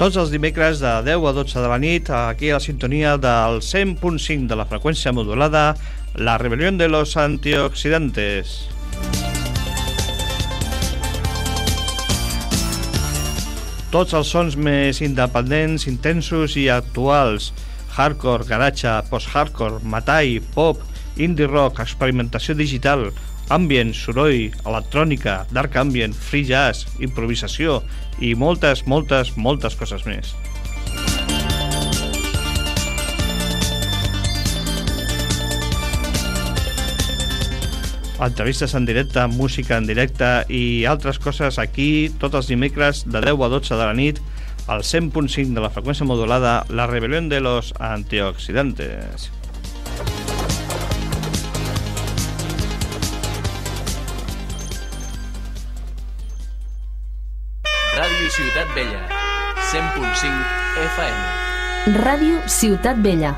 Tots els dimecres de 10 a 12 de la nit, aquí a la sintonia del 100.5 de la freqüència modulada, la rebel·lió de los antioxidantes. Tots els sons més independents, intensos i actuals, hardcore, garatge, post-hardcore, matai, pop, indie rock, experimentació digital, ambient, soroll, electrònica, dark ambient, free jazz, improvisació i moltes, moltes, moltes coses més. entrevistes en directe, música en directe i altres coses aquí tots els dimecres de 10 a 12 de la nit al 100.5 de la freqüència modulada La rebelió de los antioxidantes. Ciutat Bella, 100.5 FM. Radio Ciutat Bella.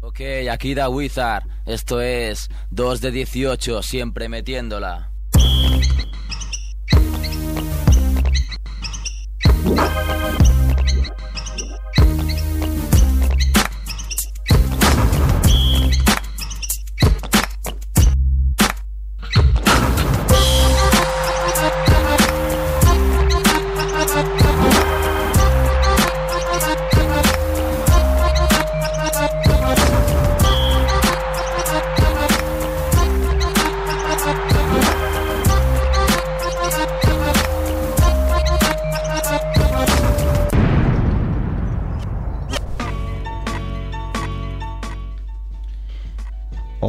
Ok, aquí da Wizard. Esto es 2 de 18, siempre metiéndola.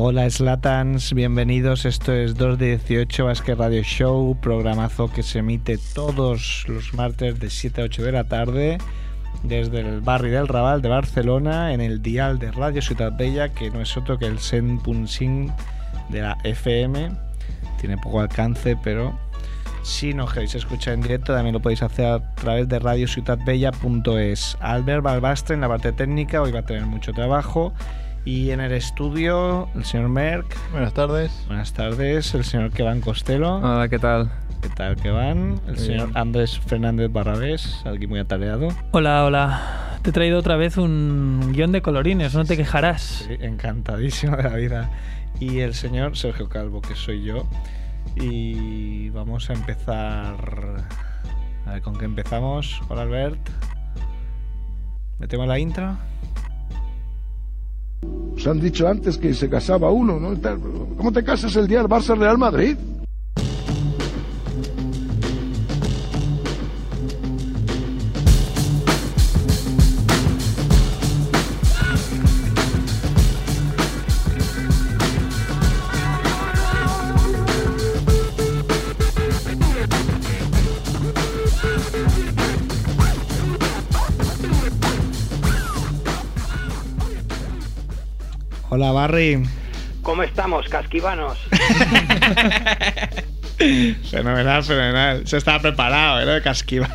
Hola Slatans, bienvenidos. Esto es 2 de 18 Basque Radio Show, programazo que se emite todos los martes de 7 a 8 de la tarde desde el barrio del Raval de Barcelona en el dial de Radio Ciudad Bella, que no es otro que el 100.5 de la FM. Tiene poco alcance, pero si no queréis escuchar en directo, también lo podéis hacer a través de radiociudadbella.es. Albert Balbastre en la parte técnica, hoy va a tener mucho trabajo. Y en el estudio, el señor Merck. Buenas tardes. Buenas tardes. El señor Kevan Costello. Hola, ¿qué tal? ¿Qué tal, Kevan? El señor Andrés Fernández Barrabés, alguien muy atareado. Hola, hola. Te he traído otra vez un guion de colorines, no te quejarás. Sí, encantadísimo de la vida. Y el señor Sergio Calvo, que soy yo. Y vamos a empezar. A ver, ¿con qué empezamos? Hola, Albert. ¿Metemos la intro? Se han dicho antes que se casaba uno, ¿no? ¿Cómo te casas el día del Barça Real Madrid? Barry. ¿Cómo estamos, casquivanos? fenomenal, fenomenal. Se estaba preparado, ¿eh? Casquivano.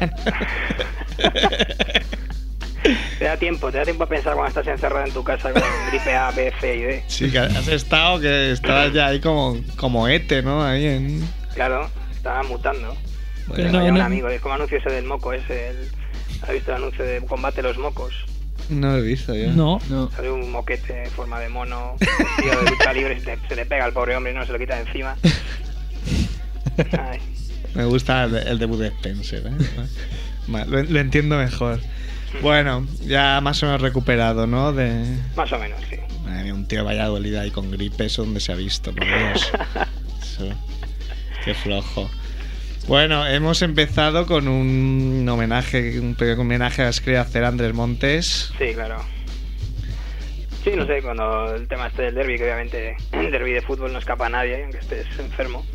te da tiempo, te da tiempo a pensar cuando estás encerrado en tu casa con gripe A, B, C y D. Sí, que has estado, que estabas ya ahí como, como ete, ¿no? Ahí en... Claro, estaba mutando. Bueno, no, un amigo, es como anuncio ese del moco, ese, el, ¿has visto el anuncio de combate los mocos? No lo he visto yo. No. Sale un moquete en forma de mono, tío de lucha libre, se, le pega al pobre hombre y no se lo quita de encima. Me gusta el, debut de Spencer, ¿eh? lo, entiendo mejor. Bueno, ya más o menos recuperado, ¿no? De... Más o menos, sí. un tío vaya dolida ahí con gripe, eso donde se ha visto, por Dios. Qué flojo. Bueno, hemos empezado con un homenaje, un pequeño homenaje a hacer Andrés Montes. Sí, claro. Sí, no sé, cuando el tema este del derby, que obviamente el derby de fútbol no escapa a nadie, aunque estés enfermo.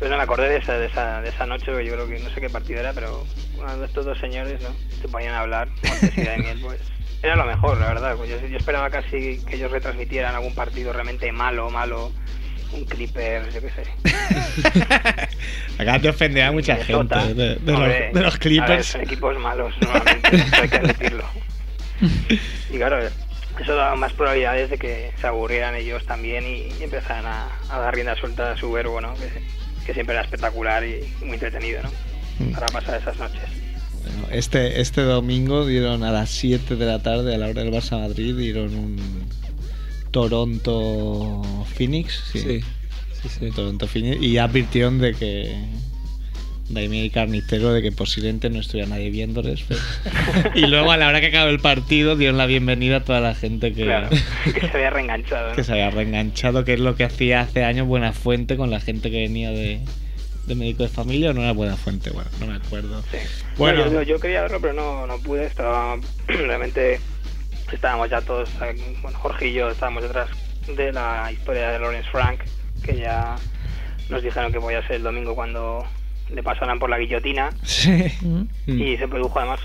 Pues no me acordé de esa, de esa, de esa noche, yo creo que no sé qué partido era, pero cuando estos dos señores ¿no? se ponían a hablar, Montes y Daniel, pues era lo mejor, la verdad. Pues yo, yo esperaba casi que ellos retransmitieran algún partido realmente malo, malo un Clipper, yo qué sé. Acá te ofende a mucha gente de, los, de, Clippers. son equipos malos, normalmente, hay que decirlo. Y claro, eso da más probabilidades de que se aburrieran ellos también y, empezaran a, dar rienda suelta a su verbo, ¿no? Que, que, siempre era espectacular y muy entretenido, ¿no? Mm. Para pasar esas noches. Bueno, este, este domingo dieron a las 7 de la tarde, a la hora del Barça Madrid, dieron un Toronto Phoenix. Sí. Sí, sí, sí. Toronto Phoenix. Y advirtieron de que. Daimiel Carnicero de que posiblemente no estuviera nadie viéndoles. pero- y luego a la hora que acabó el partido dieron la bienvenida a toda la gente que, Claro, que se había reenganchado. ¿no? que se había reenganchado, que es lo que hacía hace años Buena Fuente con la gente que venía de, de médico de familia, o no era Buena Fuente, bueno, no me acuerdo. Sí. Bueno. No, yo, yo quería verlo, pero no, no pude. Estaba realmente estábamos ya todos, eh, bueno, Jorge y yo estábamos detrás de la historia de Lawrence Frank, que ya nos dijeron que podía ser el domingo cuando le pasaran por la guillotina Sí. Mm. Mm. y se produjo además,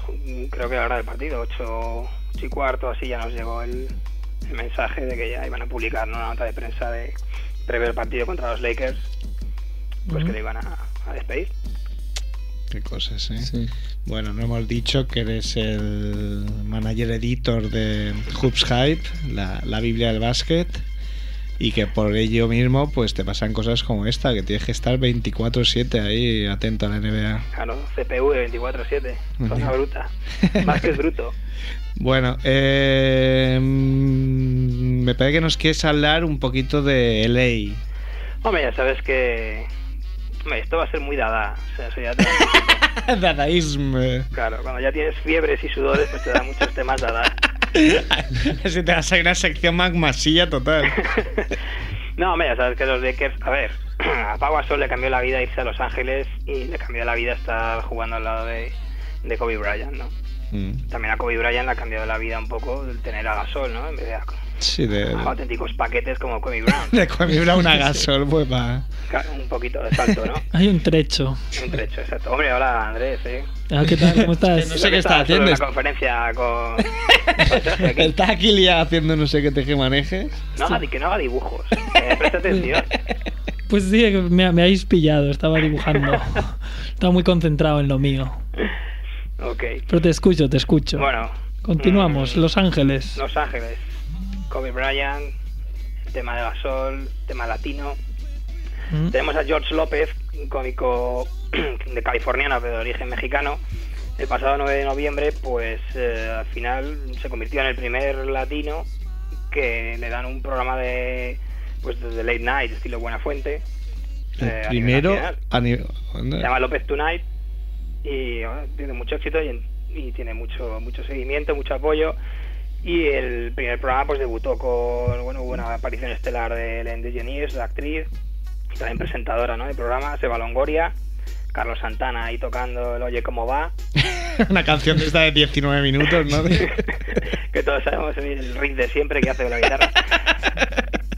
creo que a la hora del partido, 8 y cuarto, así ya nos llegó el, el mensaje de que ya iban a publicar ¿no? una nota de prensa de previo el partido contra los Lakers, pues que le iban a, a despedir. Qué cosas, ¿eh? Sí. Bueno, no hemos dicho que eres el manager editor de Hoops Hype, la, la Biblia del básquet, y que por ello mismo pues te pasan cosas como esta, que tienes que estar 24/7 ahí atento a la NBA. Claro, CPU de 24-7, zona bruta, más que bruto. Bueno, eh, mm, me parece que nos quieres hablar un poquito de LA. Hombre, ya sabes que esto va a ser muy dada. O sea, eso ya te- Dadaísmo. claro, cuando ya tienes fiebres y sudores, pues te da muchos temas dada. si te vas a ir a una sección magmasilla total. no, hombre, ya sabes que los Lakers, a ver, a Pau Gasol le cambió la vida irse a Los Ángeles y le cambió la vida estar jugando al lado de, de Kobe Bryant, ¿no? Mm. También a Kobe Bryant le ha cambiado la vida un poco el tener a Gasol, ¿no? En vez de a, Sí, de, a auténticos paquetes como Kobe Bryant. de comer una gasol, pues va. Un poquito de salto, ¿no? Hay un trecho. Un trecho, exacto. Hombre, hola Andrés, ¿eh? Ah, ¿Qué tal? ¿Cómo estás? No sé qué está Estaba solo haciendo. en una conferencia con... con aquí. Está aquí liado haciendo no sé qué teje manejes. No haga, que no haga dibujos. Eh, presta atención. Pues sí, me, me habéis pillado. Estaba dibujando. Estaba muy concentrado en lo mío. Ok. Pero te escucho, te escucho. Bueno. Continuamos. mm, Los Ángeles. Los Ángeles. Kobe Bryant, el tema de Gasol, tema latino. Mm. Tenemos a George López, un cómico de californiano, pero de origen mexicano. El pasado 9 de noviembre, pues eh, al final se convirtió en el primer latino que le dan un programa de pues de late night, estilo Buena Fuente. El eh, primero nacional. a nivel. Se llama López Tonight y bueno, tiene mucho éxito y, y tiene mucho mucho seguimiento, mucho apoyo. Y el primer programa pues debutó con bueno, hubo una aparición estelar de Ellen DeGeneres, la actriz, y también presentadora ¿no? del programa, Seba Longoria, Carlos Santana ahí tocando el Oye cómo va, Una canción de esta de 19 minutos, ¿no? que todos sabemos el riff de siempre que hace con la guitarra.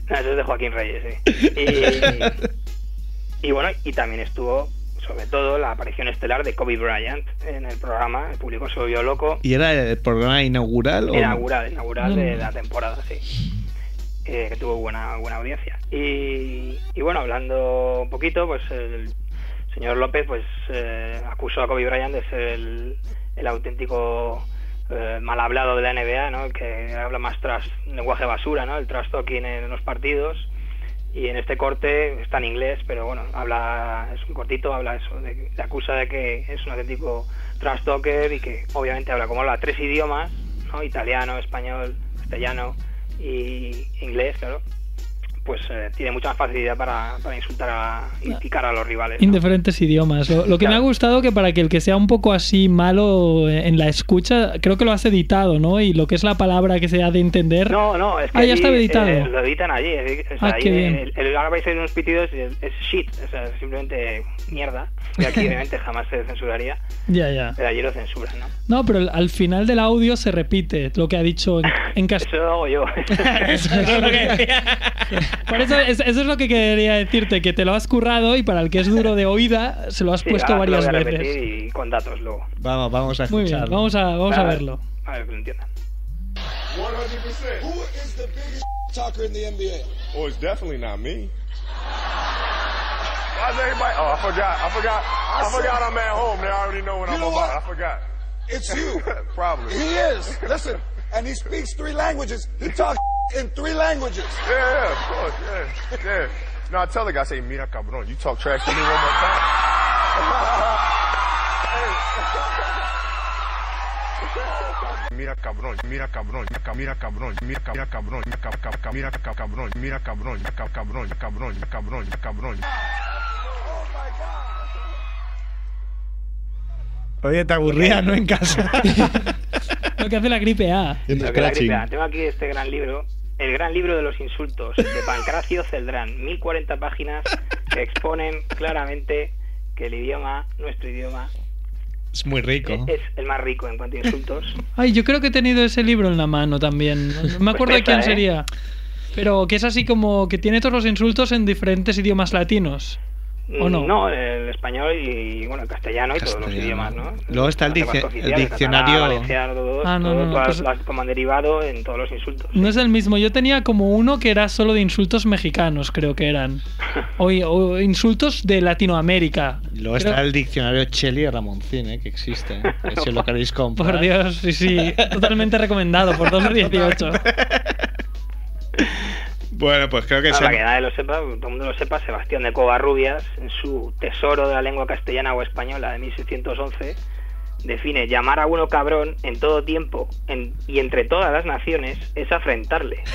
No, eso es de Joaquín Reyes, sí. Y, y bueno, y también estuvo, sobre todo, la aparición estelar de Kobe Bryant en el programa. El público se volvió loco. ¿Y era el programa inaugural? o? Inaugural, inaugural de Mm. la temporada, sí. Eh, que tuvo buena buena audiencia. Y, y bueno, hablando un poquito, pues el señor López pues eh, acusó a Kobe Bryant de ser el, el auténtico eh, mal hablado de la NBA, ¿no? El que habla más tras lenguaje basura, ¿no? El trash talking en los partidos. Y en este corte está en inglés, pero bueno, habla, es un cortito, habla eso, de, le acusa de que es un auténtico trash talker y que obviamente habla como habla tres idiomas, ¿no? Italiano, español, castellano y inglés, claro. Pues eh, tiene mucha más facilidad para, para insultar a, y picar a los rivales. ¿no? Indiferentes idiomas. Lo, lo que me ha Claro. gustado que para que el que sea un poco así malo en la escucha, creo que lo has editado, ¿no? Y lo que es la palabra que se ha de entender. No, no, es que Ah, ya está editado. eh, lo editan allí. es sea, Ah, ahí qué bien. el, el- ahora vais a oír unos pitidos y es, es shit, o sea, simplemente mierda. Y aquí obviamente jamás se censuraría, Ya, ya. pero allí lo censuran, ¿no? No, pero al- al final del audio se repite lo que ha dicho en, en castellano. Eso lo hago yo. Eso es lo que decía. Por eso, es- eso es lo que quería decirte, que te lo has currado y para el que es duro de oída, se lo has Sí, puesto lo varias voy a veces. repetir y con datos luego. Vamos, vamos a Muy bien, escucharlo. vamos a, vamos a ver, verlo. A ver que lo entiendan. 100%. Who is the biggest talker in the NBA? Oh, it's definitely not me. Why's everybody? Oh, I forgot. I forgot. I, forgot I'm at home. They already know what You I'm know about. what? I forgot. It's you. Probably. he is. Listen, and he speaks three languages. He talks in three languages. Yeah, yeah, of course. Yeah, yeah. No, I tell the guy, I say, mira cabrón, you talk trash to me one more time. mira cabrón, mira cabrón, mira cabrón, mira cabrón, mira cabrón, mira cabrón, mira cabrón, mira cabrón, mira cabrón, mira cabrón, mira cabrón. Oye, te aburría, ¿no? En casa. Lo que hace la gripe A. Lo que la gripe A. Tengo aquí este gran libro, El gran libro de los insultos, de Pancracio Celdrán. 1040 páginas que exponen claramente que el idioma, nuestro idioma, Es muy rico. es el más rico en cuanto a insultos. Ay, yo creo que he tenido ese libro en la mano también. No me acuerdo de pesa, quién ¿eh? sería. Pero que es así como que tiene todos los insultos en diferentes idiomas latinos. ¿O no? No, el español y bueno, el castellano y todos los Castellano. idiomas, ¿no? Luego está el dice- el diccionario- catalán, valenciano, todo, Ah, no, todo, no, pues- las- como han derivado en todos los insultos. No es el mismo. Yo tenía como uno que era solo de insultos mexicanos, creo que eran. O, o insultos de Latinoamérica. Luego Creo- está el diccionario Cheli Ramoncín, ¿eh? que existe. ¿eh? Si lo queréis comprar. Por Dios, sí, sí. Totalmente recomendado por 2 de 18. Bueno, pues creo que. Para que nadie lo sepa, todo el mundo lo sepa, Sebastián de Covarrubias, en su Tesoro de la lengua castellana o española de 1611, define llamar a uno cabrón en todo tiempo en- y entre todas las naciones es afrentarle.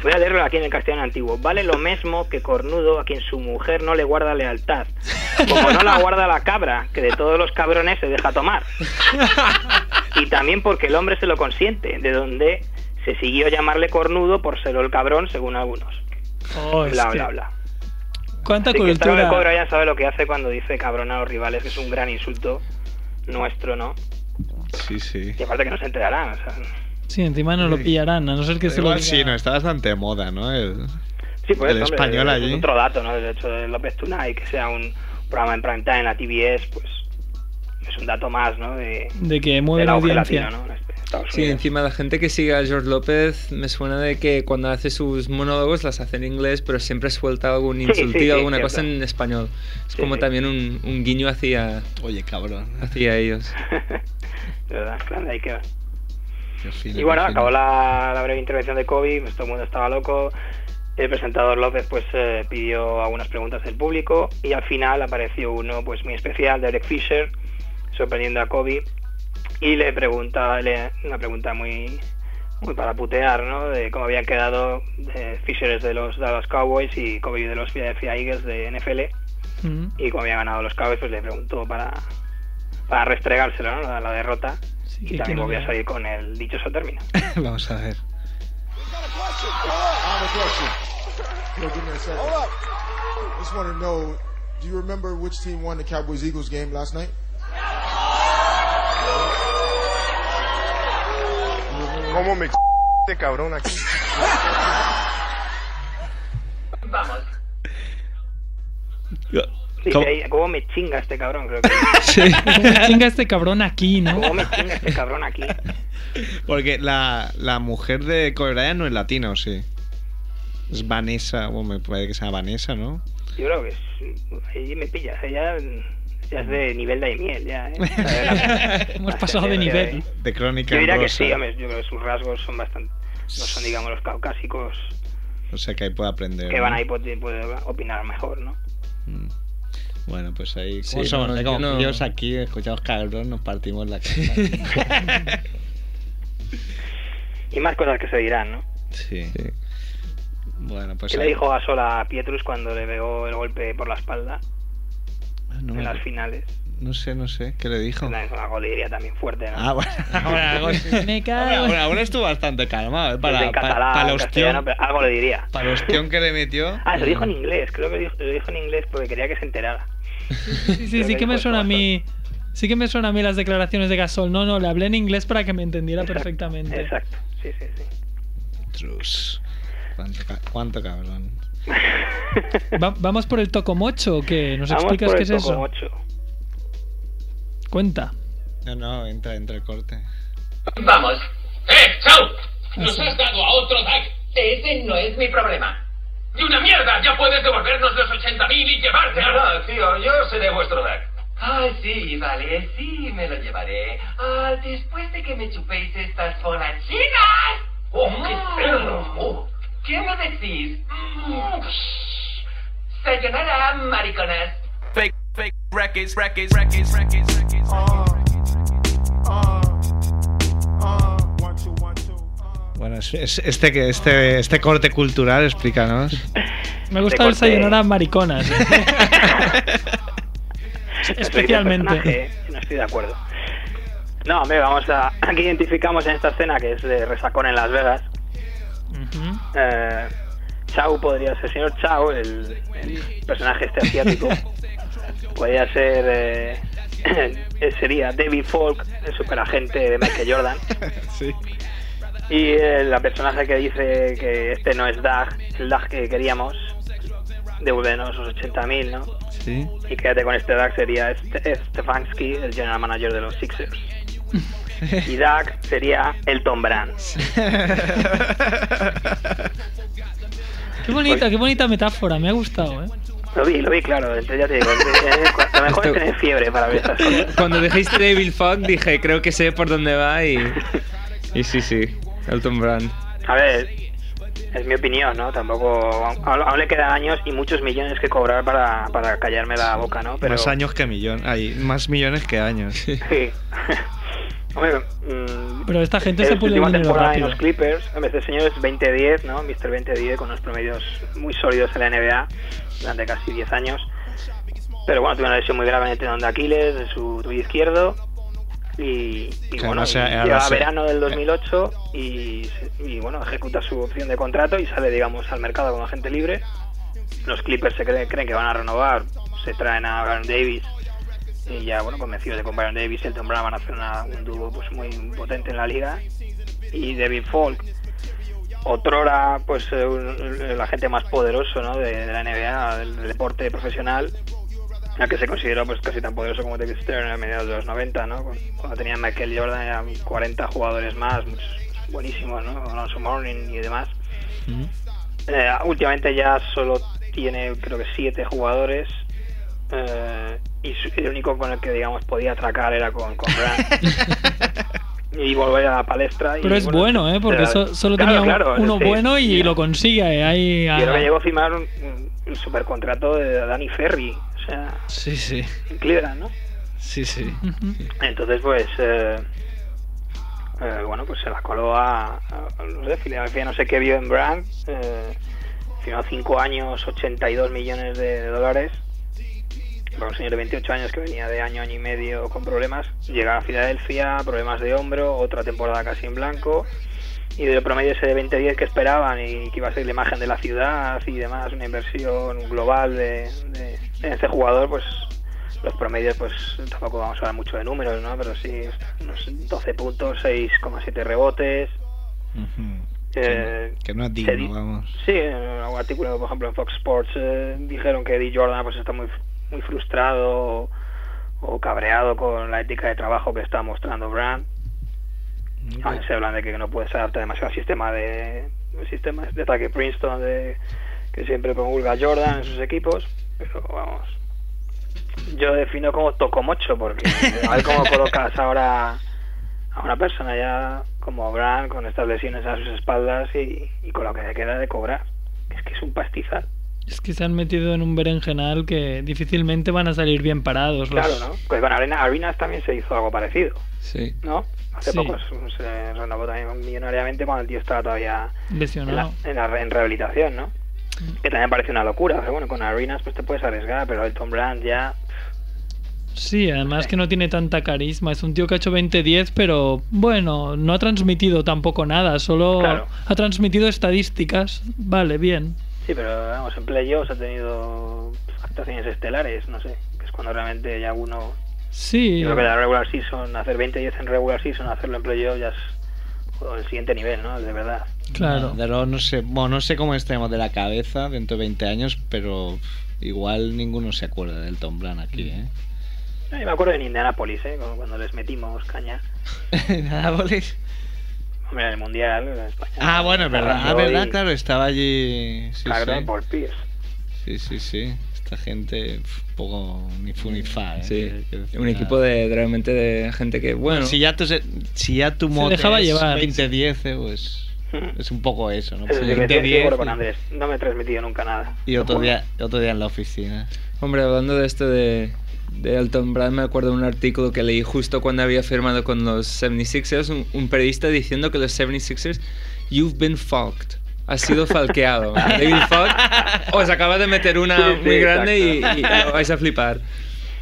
Voy a leerlo aquí en el castellano antiguo. Vale lo mismo que cornudo a quien su mujer no le guarda lealtad, como no la guarda la cabra, que de todos los cabrones se deja tomar. Y también porque el hombre se lo consiente, de donde se siguió llamarle cornudo por ser el cabrón, según algunos. Oh, Bla, bla, bla. ¿Cuánta Así que Esteban de cultura? Cobra ya sabe lo que hace cuando dice cabrón a los rivales, que es un gran insulto nuestro, ¿no? Sí, sí. Y aparte que no se enterarán, o sea, Sí, encima no lo pillarán, a no ser que se lo Igual diga. sí, no, está bastante de moda, ¿no? El... Sí, pues El hombre, español es allí. otro dato, ¿no? El hecho de López Tonight, que sea un programa en prime time en la TBS, pues es un dato más, ¿no? De, De que mueve del la auge audiencia. latino, ¿no? Este- Estados Sí, Unidos. encima la gente que sigue a George López me suena de que cuando hace sus monólogos las hace en inglés, pero siempre suelta algún Sí, insultillo, sí, sí, alguna cierto. cosa en español. Es Sí, como sí. también un, un guiño hacia, Oye, cabrón. hacia ellos. De verdad, claro, ahí queda. Qué fino, Y bueno, acabó la, la breve intervención de Kobe, pues todo el mundo estaba loco. El presentador López pues eh, pidió algunas preguntas del público y al final apareció uno pues muy especial, Derek Fisher, sorprendiendo a Kobe y le pregunta le- una pregunta muy muy para putear, ¿no? De cómo habían quedado eh, Fisher de los Dallas Cowboys y Kobe de los Philadelphia Eagles de NFL Mm. y como habían ganado los Cowboys pues le preguntó para para restregárselo, ¿no? La, la derrota Sí, y también volvió a salir con el dichoso término. Vamos a ver. Do you remember which team won the Cowboys Eagles game last night? ¿Cómo me este cabrón aquí? Sí, ¿Cómo? sí, ahí, ¿Cómo me chinga este cabrón? Creo que. ¿Cómo chinga este cabrón aquí, no? ¿Cómo me chinga este cabrón aquí? Porque la, la mujer de Kobe no es latina, ¿o sí? Es Vanessa, bueno, me puede que sea Vanessa, ¿no? Yo creo que es, ahí me pillas. Ella ya es de nivel de miel, ya. ¿eh? La- Hemos pasado de nivel. De Crónica Yo diría que sí, hombre, yo creo que sus rasgos son bastante. No son, digamos, los caucásicos O sea que ahí puede aprender. que ¿no? van ahí puede, puede opinar mejor, ¿no? Mm. Bueno, pues ahí. Sí, ¿Cómo somos? no, yo Como no- pillos aquí, escuchamos cabrón, nos partimos la cara. Y más cosas que se dirán, ¿no? sí. Sí. Bueno, pues. ¿Qué le dijo Gasol a Pietrus cuando le pegó el golpe por la espalda no, en me- las finales? no sé, no sé. ¿Qué le dijo? Es una golería también fuerte, ¿no? Ah, bueno. bueno, algo- Me cago. Bueno, estuvo bastante calmado, ¿eh? Para, en catalán, para ostión, pero algo le diría. para el ostión que le metió. Ah, lo dijo en inglés, creo que dijo- lo dijo en inglés porque quería que se enterara. Sí, sí, sí que me suena a mí. Sí que me suena a mí las declaraciones de Gasol. No, no, le hablé en inglés para que me entendiera Exacto, perfectamente. Exacto, sí, sí, sí. Trus. Cuánto cabrón. Va- ¿Vamos por el tocomocho o qué? ¿Nos Vamos explicas por qué es eso? Cuenta. No, no, entra, entra el corte. Vamos. ¡Eh, chao! Nos has dado a otro DAC. Ese no es mi problema. ¡Y una mierda! Ya puedes devolvernos los 80.000 y llevarte a... No, tío, yo seré vuestro DAC. Ah, sí, vale, sí, me lo llevaré. Ah, después de que me chupéis estas fonachinas. ¡Oh, qué perro! Oh, ¿Qué me decís? Mm, Sayonara, mariconas. Fake, fake, records, records, records, records, records. Bueno, es, este, este, este corte cultural, explícanos. Me gusta este el Sayonara Mariconas. ¿eh? Especialmente. No estoy de acuerdo. No, hombre, vamos a. Aquí identificamos en esta escena que es de Resacón en Las Vegas, eh, Chau podría ser, señor Chau, el, el personaje este asiático, podría ser. eh, eh, sería David Falk, el superagente de Michael Jordan. Sí. Y eh, la personaje que dice que este no es Doug, el Doug que queríamos, devuélvenos los 80.000, ¿no? Sí. Y quédate con este Doug sería Ste- Stefanski, el general manager de los Sixers. Y Doug sería Elton Brand. Qué bonita, qué bonita metáfora, me ha gustado, ¿eh? Lo vi, lo vi, claro. Entonces ya te digo, eh, lo mejor es Esto- tener fiebre para ver estas cosas. Cuando dijiste David Fogg dije, creo que sé por dónde va y... Y sí, sí, Elton Brand. A ver, es mi opinión, ¿no? Tampoco... Aún, aún le quedan años y muchos millones que cobrar para, para callarme la boca, ¿no? Pero... Más años que millón. Hay más millones que años. Sí. Hombre, mm, Pero esta gente es se puede última en los Clippers. Hombre, Este señor es 20-10, ¿no? Mr. 20-10 con unos promedios muy sólidos en la NBA durante casi 10 años. Pero bueno, tuvo una lesión muy grave en el tendón de Aquiles, de su tobillo izquierdo. Y, bueno, no sea- y verano del 2008 y, y bueno, ejecuta su opción de contrato y sale, digamos, al mercado como agente libre. Los Clippers se creen, creen que van a renovar, se traen a Baron Davis y ya, bueno, convencidos de que con Baron Davis y Elton Brand van a hacer una- un dúo pues muy potente en la liga. Y David Falk, otrora, pues eh, el agente más poderoso ¿no? de, de la NBA, del, del deporte profesional, la que se consideró pues casi tan poderoso como David Stern a mediados de los 90, ¿no? Cu- Cuando tenía Michael Jordan eran 40 jugadores más, muchos buenísimos, ¿no? Alonso Mourning y demás. Eh, últimamente ya solo tiene creo que siete jugadores eh, y el único con el que digamos podía atracar era con, con Brand y volver a la palestra y, Pero es bueno, ¿eh? Porque era- so- solo claro, tenía un- claro, uno sí. bueno y lo consigue. eh, Ahí, y ahora llegó a firmar un, supercontrato de Danny Ferry o sea Sí, sí. en Cleveland ¿no? Sí, sí. Entonces, pues, eh, eh, bueno, pues se la coló a, a los de Filadelfia, no sé qué vio en Brand, eh, firmó 5 años, 82 millones de, de dólares, un señor de 28 años que venía de año, año y medio con problemas, llega a Filadelfia, problemas de hombro, otra temporada casi en blanco, y del promedio ese de 20-10 que esperaban y que iba a ser la imagen de la ciudad y demás, una inversión global de, de, de este jugador, pues los promedios, pues tampoco vamos a hablar mucho de números, ¿no? Pero sí, unos 12 puntos, 6,7 rebotes. Ujú. Eh, Que no es digno, vamos. Sí, en un artículo, por ejemplo, en Fox Sports eh, dijeron que Eddie Jordan pues está muy muy frustrado o, cabreado con la ética de trabajo que está mostrando Brand. A veces se hablan de que no puede se adapta demasiado al sistema de el sistema de ataque Princeton de, que siempre promulga Jordan en sus equipos, pero vamos. Yo defino como tocomocho porque a ver cómo colocas ahora a una persona ya como Brand con estas lesiones a sus espaldas y, y con lo que le queda de cobrar. Es que es un pastizal. Es que se han metido en un berenjenal que difícilmente van a salir bien parados. los- Claro, ¿no? Pues con Arena, Arenas también se hizo algo parecido, Sí. ¿no? Hace Sí. poco se- renovó también millonariamente cuando el tío estaba todavía en, la, Lesionado. en, la en rehabilitación, ¿no? Que también parece una locura, pero bueno, con Arenas pues te puedes arriesgar, pero Elton Brand ya... Sí, además que no tiene tanta carisma. Es un tío que ha hecho 20-10, pero bueno, no ha transmitido tampoco nada. Solo Claro. ha transmitido estadísticas. Vale, bien. Sí, pero vamos, en playoffs ha tenido actuaciones estelares, no sé, que es cuando realmente ya uno... Sí. Yo creo que la regular season, hacer 20-10 en regular season, hacerlo en playoffs ya es el siguiente nivel, ¿no? De verdad. Claro. De lo- no sé, bueno, no sé cómo estemos de la cabeza dentro de 20 años, pero igual ninguno se acuerda del Tom Brand aquí, ¿eh? Yo me acuerdo en Indianapolis, ¿eh? Cuando- les metimos caña. Nápoles. Hombre, en el Mundial, en España. Ah, bueno, es verdad. Ah, verdad, y- claro, estaba allí. Sí, Claro, sí. por Pierce. sí, sí, sí. Esta gente, pf, poco ni fu ni fa, ¿eh? Sí, Que- un nada. equipo de realmente de gente que, bueno, Si ya tu, si ya tu mote dejaba llevar. 20-10, eh, pues es un poco eso, ¿no? Eso Pues sí que estoy de 20-10 acuerdo con y- Andrés. No me he transmitido nunca nada. y otro día, otro día en la oficina. Hombre, hablando de esto de, de Elton Brand, me acuerdo de un artículo que leí justo cuando había firmado con los 76ers, un, un periodista diciendo que los 76ers You've been fucked. Has sido falqueado. David Falk os acaba de meter una Sí, sí, muy grande y, y exacto. vais a flipar.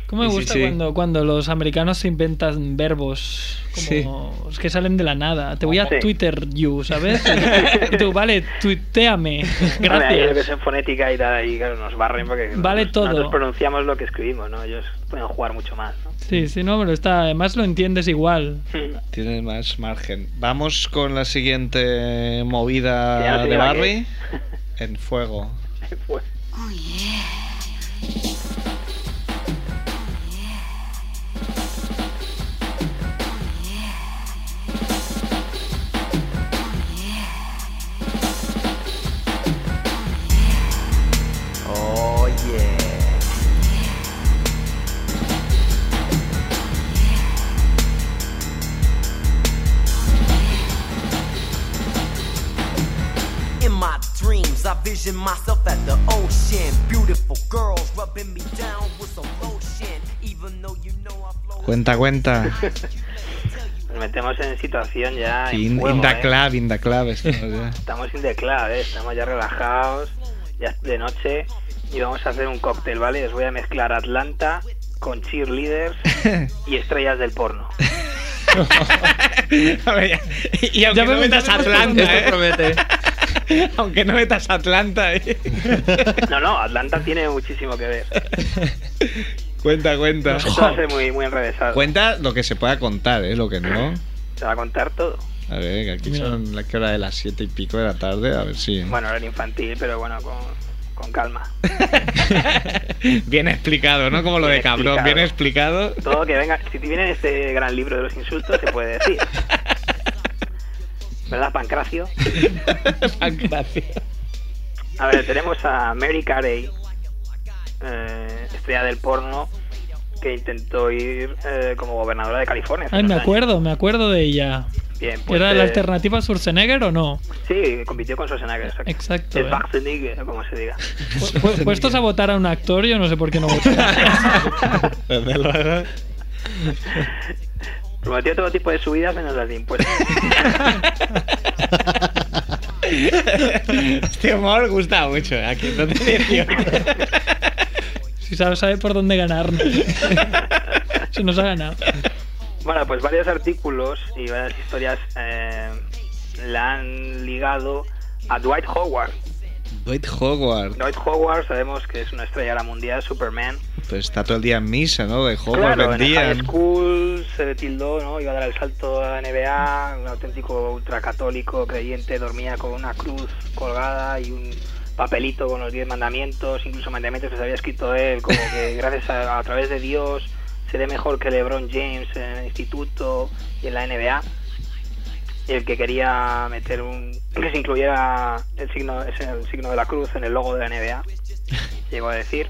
¿Cómo me Sí, gusta sí. Cuando, cuando los americanos se inventan verbos como que salen de la nada? Te voy a Sí. Twitter you, ¿sabes? Y tú, vale, tuiteame. Hombre, ahí lo que es Gracias. en fonética y tal, y claro, nos barren porque Vale nosotros, todo. nosotros pronunciamos lo que escribimos, ¿no? Ellos pueden jugar mucho más, ¿no? Sí, sí, no, pero está, además lo entiendes igual. Tienes más margen. Vamos con la siguiente Ya no movida de Barry. En fuego. Pues, Oh vision myself at the ocean. Beautiful girls rubbing me down with some lotion. Even though you know I flow. Cuenta, cuenta. nos metemos en situación ya. en In, the ¿eh? club, in the club. estamos ya. Estamos in the club, ¿eh? Estamos ya relajados, ya de noche, y vamos a hacer un cóctel, ¿vale? Os voy a mezclar Atlanta con cheerleaders y estrellas del porno. A ver, ya- y aunque Ya no me metas metas por Atlanta, ¿eh? promete. aunque no metas Atlanta, ¿eh? No, no, Atlanta tiene muchísimo que ver. Cuenta, cuenta. Esto va a ser muy, muy enrevesado. Cuenta lo que se pueda contar, ¿eh? Lo que no. Se va a contar todo. A ver, aquí son la que hora de las siete y pico de la tarde, a ver si. Bueno, era infantil, pero bueno, con, con calma. Bien explicado, ¿no? Como lo de Bien cabrón, explicado. bien explicado. Todo que venga, si te viene este gran libro de los insultos, se puede decir. ¿Verdad, Pancracio? Gracias. A ver, tenemos a Mary Carey, eh, estrella del porno, que intentó ir eh, como gobernadora de California. Ay, me años. acuerdo, me acuerdo de ella. Bien, pues, ¿Era la eh, alternativa a Schwarzenegger o no? Sí, compitió con Schwarzenegger. Exacto. Exacto, eh. Schwarzenegger, como se diga. Pu- pu- Puestos a votar a un actor, yo no sé por qué no voté. Prometió todo tipo de subidas menos las de impuestos. Este humor gusta mucho. ¿eh? Aquí no te. Si sabe, sabe por dónde ganarnos. Se nos ha ganado. Bueno, pues varios artículos y varias historias eh, la han ligado a Dwight Howard. Dwight Howard. Dwight Howard sabemos que es una estrella de la mundial, Superman. Pues está todo el día en misa, ¿no? De Howard claro, en el vendían. high school se tildó, ¿no? Iba a dar el salto a la NBA, un auténtico ultracatólico creyente, dormía con una cruz colgada y un papelito con los diez mandamientos, incluso mandamientos que se había escrito él, como que gracias a, a través de Dios seré mejor que LeBron James en el instituto y en la NBA. Y el que quería meter un que se incluyera el signo ese, el signo de la cruz en el logo de la NBA. Llegó a decir.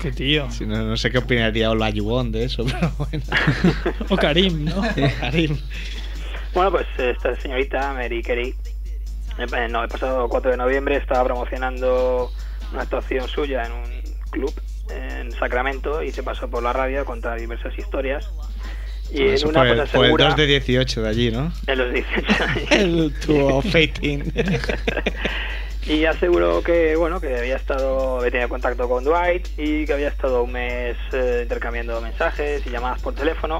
Qué tío. Si no, no sé qué opinaría Olajuwon de eso, pero bueno. O Karim, ¿no? Karim. Bueno, pues esta señorita, Mary Carey, el, no, el pasado 4 de noviembre estaba promocionando una actuación suya en un club en Sacramento y se pasó por la radio a contar diversas historias. Y en Eso una fue, pues fue el asegura, 2 de 18 de allí, ¿no? en los 18 años. El 2 of 18. y aseguró que bueno que había estado había tenido contacto con Dwight y que había estado un mes eh, intercambiando mensajes y llamadas por teléfono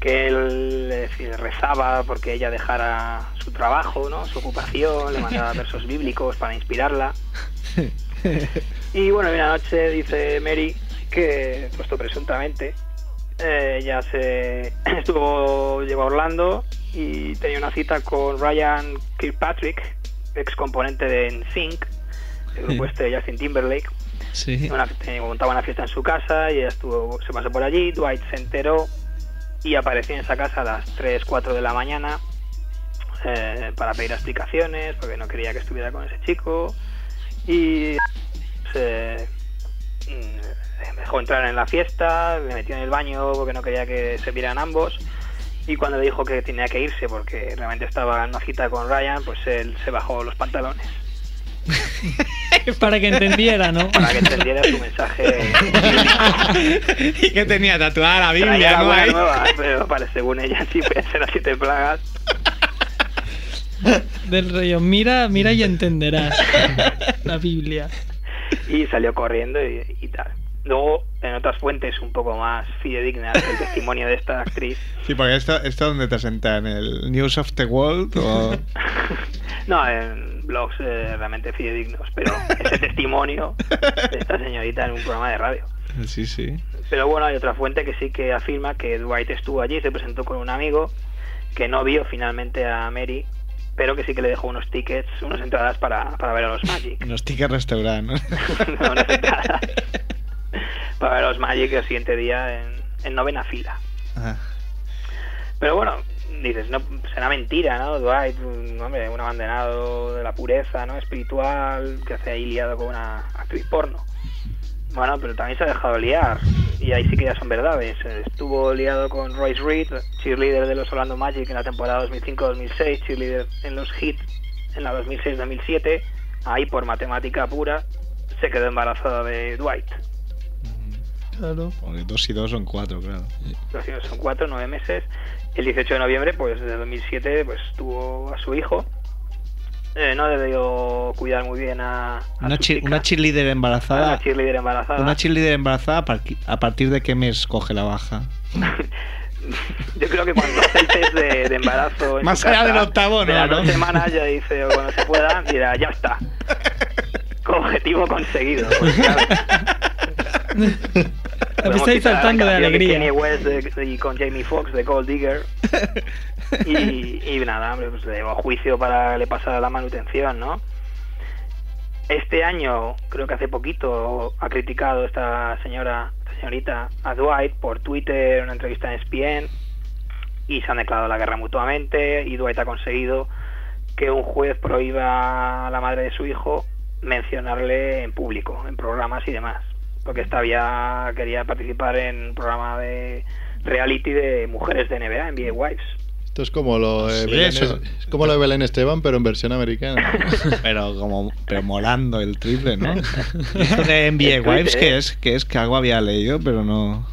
que él rezaba porque ella dejara su trabajo no su ocupación le mandaba versos bíblicos para inspirarla y bueno una noche dice Mary que puesto presuntamente eh, ella se estuvo llegó a Orlando y tenía una cita con Ryan Kirkpatrick ex componente de NSYNC el grupo este de Justin Timberlake. Sí. una, tenía- montaba una fiesta en su casa y ella estuvo, se pasó por allí, Dwight se enteró y apareció en esa casa a las 3, 4 de la mañana eh, para pedir explicaciones porque no quería que estuviera con ese chico. Y se mm, me dejó entrar en la fiesta, me metió en el baño porque no quería que se vieran ambos y cuando le dijo que tenía que irse porque realmente estaba en una cita con Ryan, pues él se bajó los pantalones Para que entendiera, ¿no? para que entendiera su mensaje y que tenía tatuada la Biblia, la ¿no? buena nueva, pero para según ella sí ser las siete plagas. Del rollo, mira, mira y entenderás. La Biblia. Y salió corriendo y, y tal. Luego, en otras fuentes un poco más fidedignas, el testimonio de esta actriz. Sí, porque esto, esto donde te senta en el News of the World o... No, en blogs eh, realmente fidedignos, pero ese testimonio de esta señorita en un programa de radio. Sí, sí. Pero bueno, hay otra fuente que sí que afirma que Dwight estuvo allí, se presentó con un amigo que no vio finalmente a Mary, pero que sí que le dejó unos tickets, unas entradas para, para ver a los Magic. Unos tickets restaurant, ¿no? No, unas entradas para ver los Magic el siguiente día en, en novena fila. Pero bueno, dices, no será mentira, ¿no? Dwight, un hombre, un abandonado de la pureza, ¿no? Espiritual, que hace ahí liado con una actriz porno. Bueno, pero también se ha dejado liar. Y ahí sí que ya son verdades. Estuvo liado con Royce Reed, cheerleader de los Orlando Magic en la temporada 2005-2006, cheerleader en los Heat en la 2006-2007. Ahí, por matemática pura, se quedó embarazada de Dwight. Claro. Porque dos y dos son cuatro, claro. Los hijos son cuatro, nueve meses. El 18 de noviembre, pues de 2007, pues tuvo a su hijo. Eh, no debió cuidar muy bien a, a Una, chi- chica. una cheerleader embarazada. Una cheerleader embarazada. Una cheerleader embarazada, ¿a parqui- ¿a partir de qué mes coge la baja? Yo creo que cuando hace el test de, de embarazo. en Más allá casa, del octavo, de no, las ¿no? dos semanas ya dice, o cuando se pueda, dirá, ya está. Objetivo conseguido. Pues, claro, Me saltando de alegría. Kanye West de- y con Jamie Foxx de Gold Digger. Y, y nada, hombre, pues a juicio para que le pasara la manutención, ¿no? Este año, creo que hace poquito, ha criticado esta señora, esta señorita, a Dwight por Twitter, una entrevista en ESPN, y se han declarado la guerra mutuamente, y Dwight ha conseguido que un juez prohíba a la madre de su hijo mencionarle en público, en programas y demás, porque esta había, quería participar en un programa de reality de mujeres de NBA, NBA Wives. Esto es como lo de, Sí, Belén, es como lo de Belén Esteban, pero en versión americana. pero como pero molando el triple, ¿no? Esto de NBA Wives, que ¿eh? es? que es? Que algo había leído, pero no...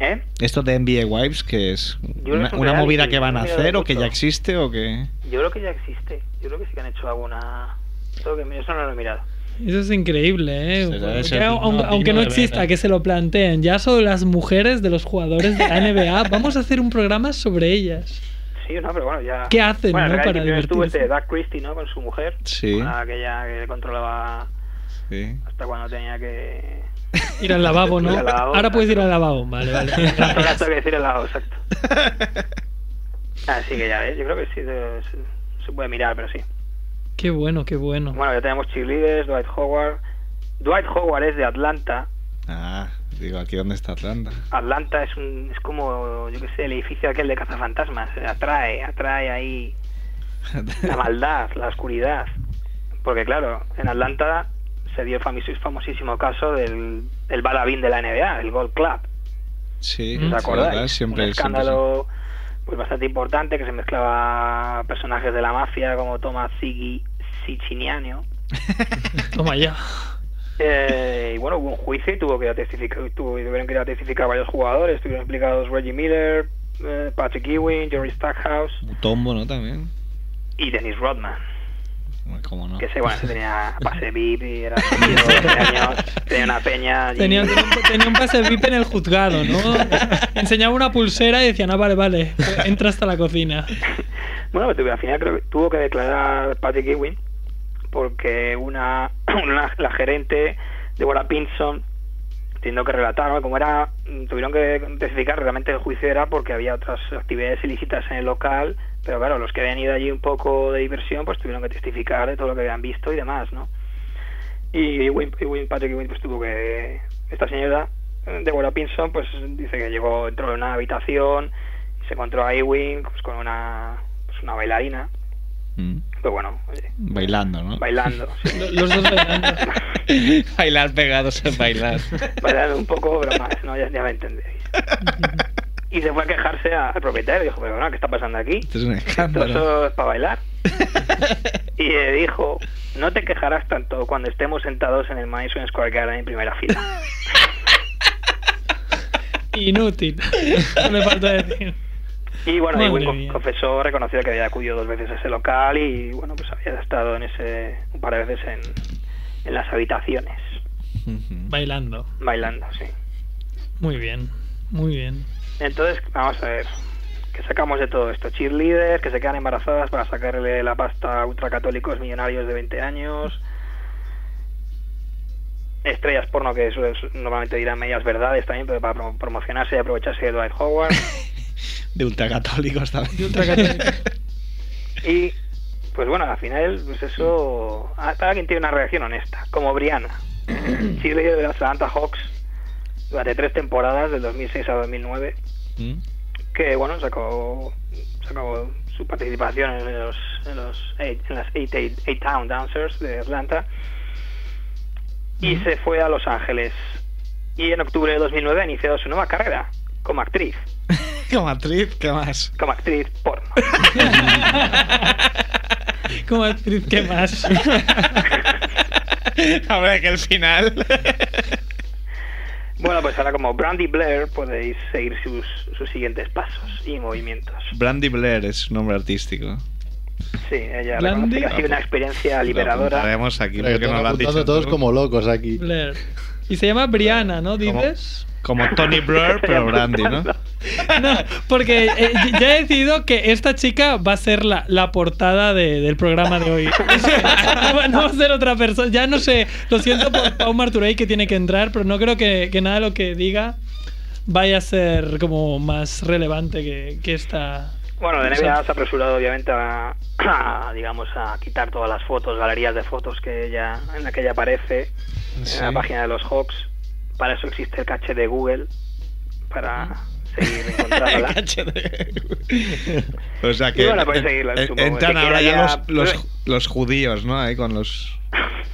¿Eh? ¿Esto de NBA Wives que es? ¿Una, es un una reality, movida que van a hacer o que ya existe o que...? Yo creo que ya existe. Yo creo que sí que han hecho alguna. Creo que eso no lo he mirado. Eso es increíble, ¿eh? Aunque, no exista, que se lo planteen. Ya son las mujeres de los jugadores de la NBA. Vamos a hacer un programa sobre ellas. Sí, no, pero bueno, ya. ¿Qué hacen, bueno, no, para primero estuvo divertirse? este Doug Christie, ¿no? Con su mujer. Sí. Con la aquella que controlaba Sí. hasta cuando tenía que. Ir al lavabo, ¿no? Al lavabo, Ahora puedes ir al lavabo. Vale, vale. Ahora que decir el lado exacto. Así que ya ves, yo creo que sí se puede mirar, pero sí. Qué bueno, qué bueno. Bueno, ya tenemos cheerleaders, Dwight Howard. Dwight Howard es de Atlanta. Ah, digo, aquí donde está Atlanta. Atlanta es un es como, yo qué sé, el edificio aquel de cazafantasmas. Atrae, atrae ahí la maldad, la oscuridad. Porque claro, en Atlanta se dio el famosísimo caso del, del balabín de la NBA, el Gold Club. Sí, ¿Os acordáis? ¿verdad? Siempre, un siempre escándalo pues bastante importante que se mezclaba personajes de la mafia como Thomas Ziggy Siciliano. Toma ya. Eh, y bueno, hubo un juicio y tuvo que ir a testificar, tuvo, tuvieron que ir a testificar varios jugadores. Estuvieron implicados Reggie Miller, eh, Patrick Ewing, Jerry Stackhouse. Tombo, ¿no? También. y Dennis Rodman. ¿Cómo no? Que se, bueno, se tenía pase VIP y era tío, 12 años, tenía una peña. Tenía, tenía un pase VIP en el juzgado, ¿no? Enseñaba una pulsera y decían, ah, vale, vale, entra hasta la cocina. Bueno, tuve- al final creo que tuvo que declarar Patrick Ewing porque una, una- la gerente Deborah Pinson teniendo que relatar como era tuvieron que testificar realmente el juicio era porque había otras actividades ilícitas en el local pero claro los que habían ido allí un poco de diversión pues tuvieron que testificar de todo lo que habían visto y demás no y Ewing- Patrick Ewing pues tuvo que esta señora Deborah Pinson pues dice que llegó entró en una habitación y se encontró a Ewing pues, con una pues, una bailarina Mm. Pero bueno oye, Bailando, ¿no? bailando sí. Los dos bailando. Bailar pegados en bailar. bailando un poco pero más no ya, ya me entendéis y se fue a quejarse al propietario dijo pero bueno qué está pasando aquí Esto es un Esto escándalo. eso es para bailar y le dijo no te quejarás tanto cuando estemos sentados en el Madison Square Garden en primera fila Inútil. No me falta decir. Y bueno, mía. confesó, reconoció que había acudido dos veces a ese local y bueno, pues había estado en ese un par de veces en, en las habitaciones, Bailando. bailando, sí. Muy bien, muy bien. Entonces, vamos a ver, ¿qué sacamos de todo esto? Cheerleaders que se quedan embarazadas para sacarle la pasta a ultracatólicos millonarios de 20 años. Estrellas porno que eso es- normalmente dirán medias verdades también, pero para promo- promocionarse y aprovecharse de Dwight Howard. De ultracatólicos también. Y pues bueno, al final, pues eso. ah, Alguien tiene una reacción honesta, como Brianna. Chile de los Atlanta Hawks durante tres temporadas, del 2006 a 2009. ¿Mm? Que bueno, sacó, sacó su participación en, los, en, los eight- en las 8 eight, eight Town Dancers de Atlanta. Y se fue a Los Ángeles. Y en octubre de 2009 ha iniciado su nueva carrera como actriz. Como actriz, ¿qué más? Como actriz porno. Como actriz, ¿qué más? Hombre, que el final. Bueno, pues ahora como Brandy Blair podéis seguir sus, sus siguientes pasos y movimientos. Brandy Blair es su nombre artístico. Sí, ella Brandy. reconoce que ha sido una experiencia liberadora. Haremos aquí Que porque nos lo apuntando dicho todos tú. como locos aquí. Blair. Y se llama Brianna, ¿no? ¿Dices? Como Tony Blair, pero Brandy, ¿no? No, porque eh, ya he decidido que esta chica va a ser la, la portada de- del programa de hoy. No va- no va a ser otra persona. Ya no sé, lo siento por Pau Marturey que tiene que entrar, pero no creo que, que nada de lo que diga vaya a ser como más relevante que, que esta. Bueno, de NBA se ha apresurado obviamente a, a, digamos, a quitar todas las fotos, galerías de fotos que ella, en la que ella aparece Sí. en la página de los Hawks. Para eso existe el caché de Google, para seguir encontrándola. O sea que bueno, seguirla, en- entran El ahora ya ya- los, los, los judíos, ¿no? Ahí con los...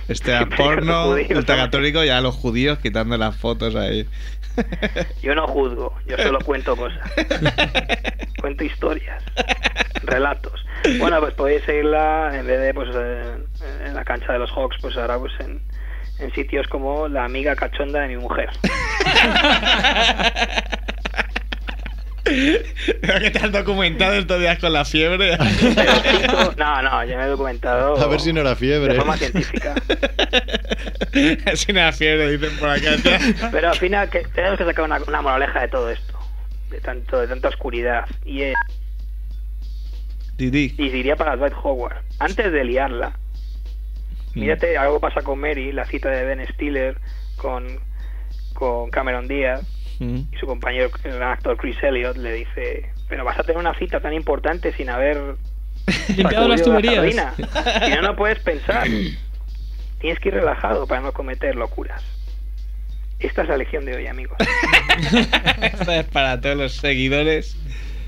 Este porno ¿no? ultracatólico, ya los judíos quitando las fotos ahí. Yo no juzgo, yo solo cuento cosas. cuento historias, relatos. Bueno, pues podéis seguirla en vez de pues eh, en la cancha de los Hawks, pues ahora pues en, en sitios como la amiga cachonda de mi mujer. Creo que te has documentado estos días con la fiebre. No, no, yo me he documentado A ver si no era fiebre. de forma científica. Sin la fiebre, dicen por acá. Pero al final que tenemos que sacar una, una moraleja de todo esto, de tanto de tanta oscuridad y es Didi. y diría para Dwight Howard, antes de liarla, mírate, algo pasa con Mary, la cita de Ben Stiller con, con Cameron Díaz Mm. y su compañero, el actor Chris Elliott, le dice, pero vas a tener una cita tan importante sin haber Limpiado las tuberías. la. Si no, no puedes pensar. Tienes que ir relajado para no cometer locuras. Esta es la lección de hoy, amigos. Esta es para todos los seguidores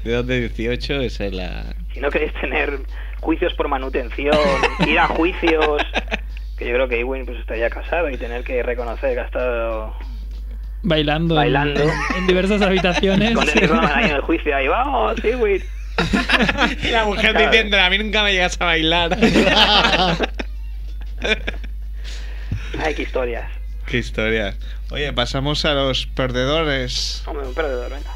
de 2 de 18. Esa es la. Si no queréis tener juicios por manutención, ir a juicios, que yo creo que Ewing pues estaría casado y tener que reconocer que ha estado Bailando, en- Bailando. En, en diversas habitaciones. con el programa ahí en el juicio ahí, vamos, Ewing. Y la mujer Claro. diciendo: A mí nunca me llegas a bailar. Ay, qué historias. Qué historia. Oye, pasamos a los perdedores. Hombre, un perdedor, venga.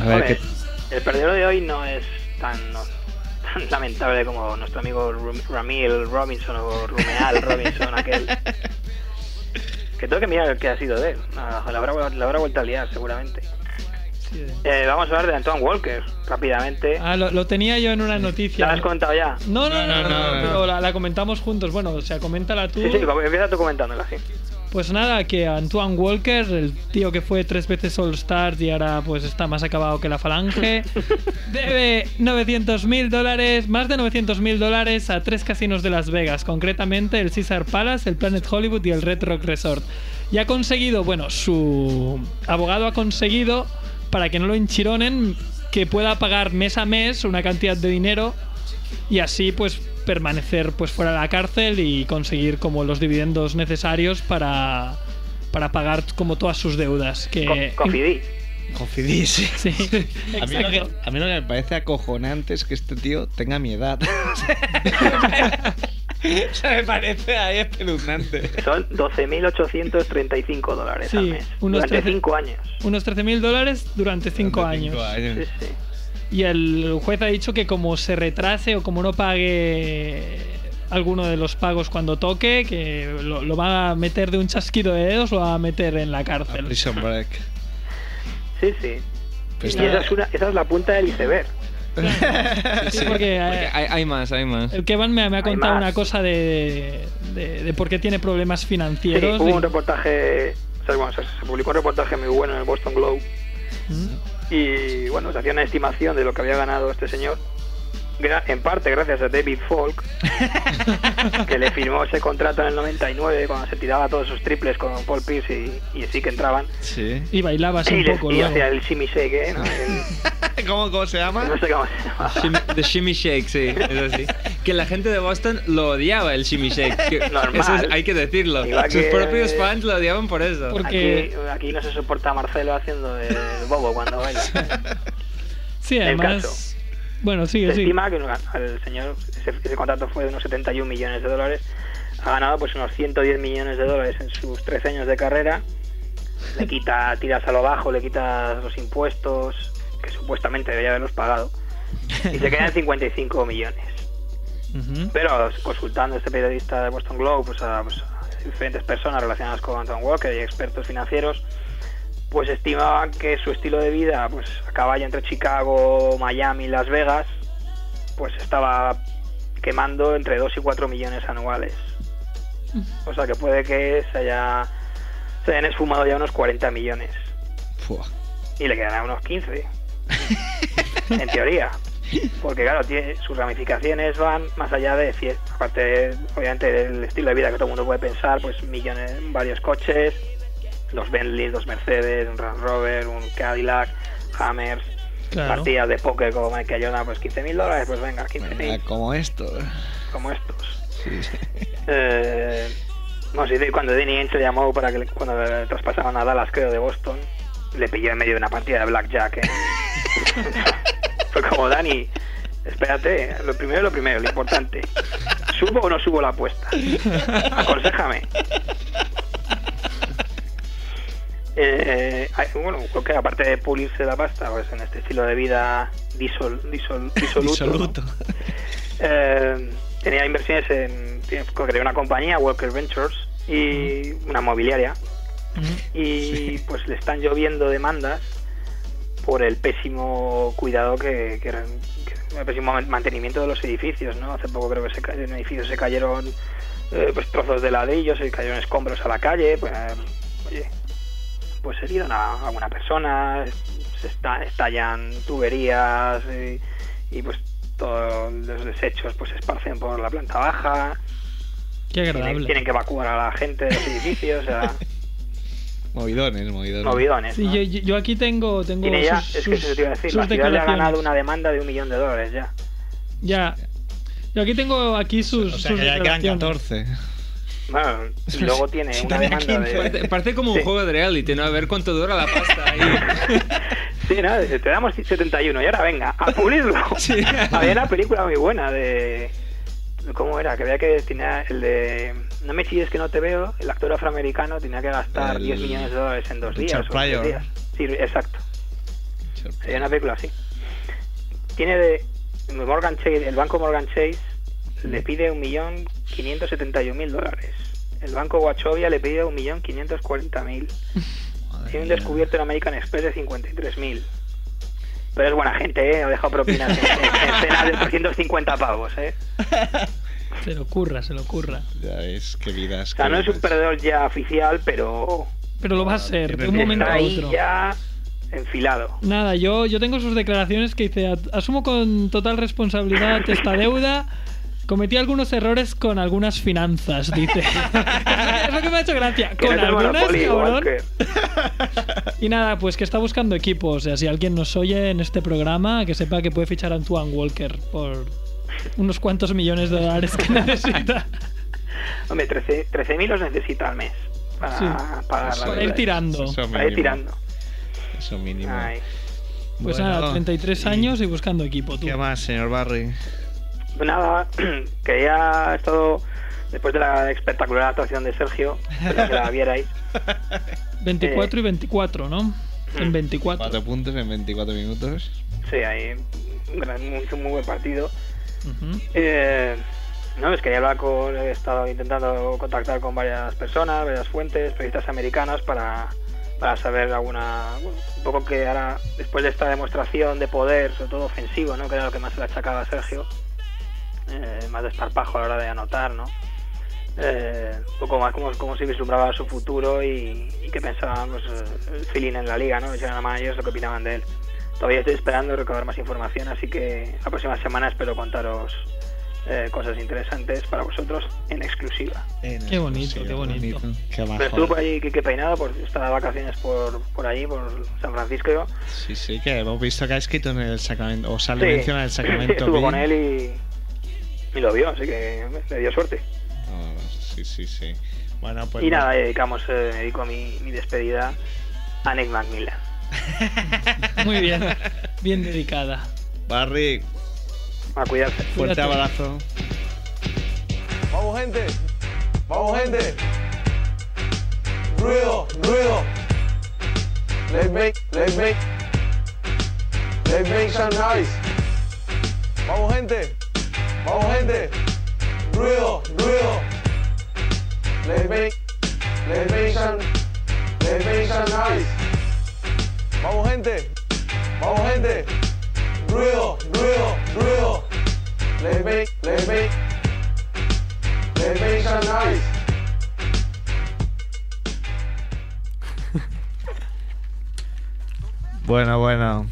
A ver, Hombre, ¿qué- El perdedor de hoy no es tan, no- tan lamentable como nuestro amigo Rum- Ramil Robinson o Rumeal Robinson, aquel. Que tengo que mirar qué ha sido de él. No, la, habrá, la habrá vuelto a liar, seguramente. Eh, vamos a hablar de Antoine Walker, rápidamente. Ah, lo, lo tenía yo en una ¿La noticia. has contado ya? No, no, no, No, no, no, no, la, la comentamos juntos. Bueno, o sea, coméntala tú. Sí, sí, empieza tú comentándola, sí. Pues nada, que Antoine Walker, el tío que fue tres veces All Stars y ahora pues está más acabado que la falange, debe 900 mil dólares, más de 900 mil dólares a tres casinos de Las Vegas, concretamente el Caesar Palace, el Planet Hollywood y el Red Rock Resort. Y ha conseguido, bueno, su abogado ha conseguido, para que no lo enchironen, que pueda pagar mes a mes una cantidad de dinero y así pues permanecer pues fuera de la cárcel y conseguir como los dividendos necesarios para para pagar como todas sus deudas. Que, Co- Cofidis. Cofidis, sí. Sí, A mí, lo que, exacto. a mí lo que me parece acojonante es que este tío tenga mi edad. o sea, me parece ahí espeluznante. Son 12.835 dólares al Sí, mes. unos durante 13 5 años. Unos 13.000 dólares durante 5 años. Sí, sí. Y el juez ha dicho que como se retrase o como no pague alguno de los pagos cuando toque, que lo, lo va a meter de un chasquido de dedos, lo va a meter en la cárcel. Prison Break. Sí, sí. Pues y está- esa es, una, esa es la punta del iceberg. Sí, porque, eh, hay, hay más, hay más. el Kevin me, me ha contado una cosa de, de, de por qué tiene problemas Sí, financieros. hubo un reportaje, o sea, bueno, se, se publicó un reportaje muy bueno en el Boston Globe y bueno, se hacía una estimación de lo que había ganado este señor, en parte gracias a David Falk, que le firmó ese contrato en el 99 cuando se tiraba todos sus triples con Paul Pierce y, y sí que entraban. Sí. Y bailaba así y un poco y luego. el shimmy shake, ¿eh? ¿no? El- ¿Cómo, ¿Cómo se llama? no sé cómo se llama. Shimmy- The Shimmy Shake, sí, es así. Que la gente de Boston lo odiaba el Shimmy Shake. que Normal. eso es- hay que decirlo. Igual Sus que- propios fans lo odiaban por eso. Porque- Aquí, aquí no se soporta a Marcelo haciendo el bobo cuando baila. Sí, El además. Bueno, sigue, Se sigue. estima que el señor, ese, ese contrato fue de unos 71 millones de dólares, ha ganado pues unos 110 millones de dólares en sus 13 años de carrera, le quita, tiras a lo bajo, le quitas los impuestos, que supuestamente debería haberlos pagado, y se quedan 55 millones. Pero consultando a este periodista de Boston Globe, pues a, pues, a diferentes personas relacionadas con Tom Walker y expertos financieros, pues estimaban que su estilo de vida, pues a caballo entre Chicago, Miami y Las Vegas, pues estaba quemando entre 2 y 4 millones anuales. O sea que puede que se haya se hayan esfumado ya unos 40 millones. Y le quedarán unos 15. en teoría. Porque claro, tiene, sus ramificaciones van más allá de. Aparte, obviamente, del estilo de vida que todo el mundo puede pensar, pues millones, varios coches, los Bentley, dos Mercedes, un Range Rover, un Cadillac, Hammers, Claro. partidas de póker como Michael Jordan, pues 15 mil dólares, pues venga, 15 Venga, mil, como esto. como estos. Eh, no sé, cuando Danny Ainge llamó para que le- cuando le traspasaron a Dallas, creo, de Boston, le pilló en medio de una partida de blackjack. ¿eh? Fue como, Dani, espérate, lo primero, lo primero, lo importante. ¿Subo o no subo la apuesta? Aconsejame. Eh, hay- bueno, creo que aparte de pulirse la pasta, pues en este estilo de vida disol, disol- disoluto. Eh, tenía inversiones en creó una compañía Walker Ventures y una mobiliaria. Y pues le están lloviendo demandas por el pésimo cuidado que, que, que- el pésimo man- mantenimiento de los edificios no hace poco creo que se en edificios se cayeron eh, pues trozos de ladrillo se cayeron escombros a la calle pues eh, oye pues herieron a, a una persona se esta- estallan tuberías y, y, pues todos los desechos pues se esparcen por la planta baja Qué tienen, agradable. tienen que evacuar a la gente de los edificios o sea, Movidones, movidones. movidones Sí, ¿no? yo, yo- yo aquí tengo, tengo Tiene ya, sus, es que sus- eso te iba a decir, la ciudad le ha declaraciones. ganado una demanda de un millón de dólares ya. Ya. Yo aquí tengo aquí sus, O sea, sus que ya quedan declaraciones. 14. Bueno, y luego tiene una demanda 15. Parece, de... parece como un Sí. juego de reality, ¿no? A ver cuánto dura la pasta ahí. Sí, no, te damos 71 y ahora venga, a pulirlo. Había una película muy buena de... ¿Cómo era? Que había que tenía el de... No me chilles que no te veo, el actor afroamericano tenía que gastar El 10 millones de dólares en dos días. o tres días. Sí, exacto. Había una película así. Tiene de... Morgan Chase, el banco Morgan Chase le pide un millón quinientos setenta y un mil dólares. El banco Wachovia le pide un millón quinientos cuarenta mil. Tiene un descubierto en American Express de 53.000. Pero es buena gente, ¿eh? Ha dejado propinas en, en- en cenas de 350 pavos, ¿eh? Se lo ocurra, se lo ocurra. Ya ves, qué vidas. O sea, no es un perdedor ya oficial, pero... Pero lo va a ser, de un momento Está a ahí otro. ya enfilado. Nada, yo, yo tengo sus declaraciones que dice, "At- asumo con total responsabilidad esta deuda. Cometí algunos errores con algunas finanzas, dice. es lo que me ha hecho gracia. Con algunas, cabrón. Walker. Y nada, pues que está buscando equipos. O sea, si alguien nos oye en este programa, que sepa que puede fichar a Antoine Walker por unos cuantos millones de dólares que necesita. Hombre, 13 13.000 los necesita al mes. para, Sí. pagar la Para deuda. ir tirando. Eso Para ir mínimo. tirando. Eso mínimo. Ay. Pues Bueno, nada, 33 años y buscando equipo, tú. ¿Qué más, señor Barry? Pues nada, que ya he estado, después de la espectacular actuación de Sergio, que la vierais. 24 Eh. y 24, ¿no? Mm. En 24. 4 puntos en 24 minutos. Sí, un, gran- un muy buen partido. Ujú. Eh, no, es que hablar con, he estado intentando contactar con varias personas, varias fuentes, periodistas americanas para, para saber alguna, bueno, un poco que ahora, después de esta demostración de poder, sobre todo ofensivo, ¿no? que era lo que más se le achacaba a Sergio, eh, más desparpajo a la hora de anotar, ¿no? Eh, un poco más como, como se vislumbraba su futuro y, y qué pensaban pues, el feeling en la liga, ¿no? Si eran managers lo que opinaban de él. Todavía estoy esperando recabar más información, así que la próxima semana espero contaros eh, cosas interesantes para vosotros en exclusiva. Qué bonito, qué bonito. Qué Pero estuvo por allí Kike Peinado, por, está de vacaciones por, por allí, por San Francisco. Sí, sí, que hemos visto que ha escrito en el Sacramento, o sale Sí, menciona en el Sacramento. estuvo Bee. con él y, y lo vio, así que le dio suerte. Ah, sí, sí, sí. Bueno, pues. y nada, dedicamos, eh, dedico mi, mi despedida a Nick McMillan. Muy bien. Bien dedicada. Barry, A cuidarse. fuerte Cuídate. abrazo. Vamos gente, vamos gente. Ruido, ruido. Let's make, let's make, let's make some noise. Vamos gente, vamos gente. Ruido, ruido. Make some noise. Vamos gente, vamos gente. Ruido, ruido, ruido. Make some noise. Bueno, bueno.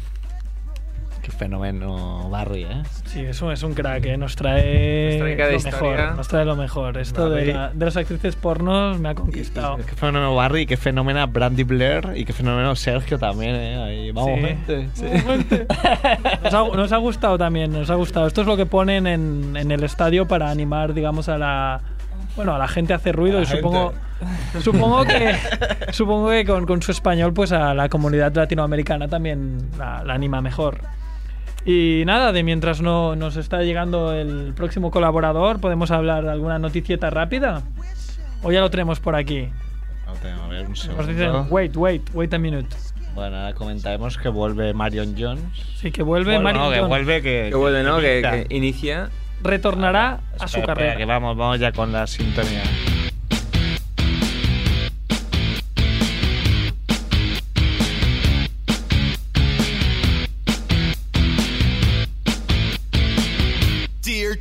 Qué fenómeno Barry, ¿eh? Sí, eso es un crack, ¿eh? Nos trae, Nos trae cada lo mejor. Nos trae lo mejor. Esto de, la- de las actrices pornos me ha conquistado. Qué fenómeno Barry, qué fenómeno Brandy Blair y qué fenómeno Sergio también, ¿eh? Ahí, vamos, Sí. gente. Vamos, gente. Nos ha, nos ha gustado también, nos ha gustado. Esto es lo que ponen en, en el estadio para animar, digamos, a la bueno, a la gente a hacer ruido y supongo supongo que supongo que con, con su español pues a la comunidad latinoamericana también la, la anima mejor. Y nada, de mientras no nos está llegando el próximo colaborador, podemos hablar de alguna noticieta rápida. O ya lo tenemos por aquí. No tengo, a ver, un Nos segundo. dicen, wait, wait, wait a minute. Bueno, ahora comentaremos que vuelve Marion Jones. Sí, que vuelve Bueno, Marion no, que Jones. vuelve, que... Que vuelve, ¿no? Que, que inicia. Retornará a su Espera, espera, carrera. que vamos, vamos ya con la sintonía.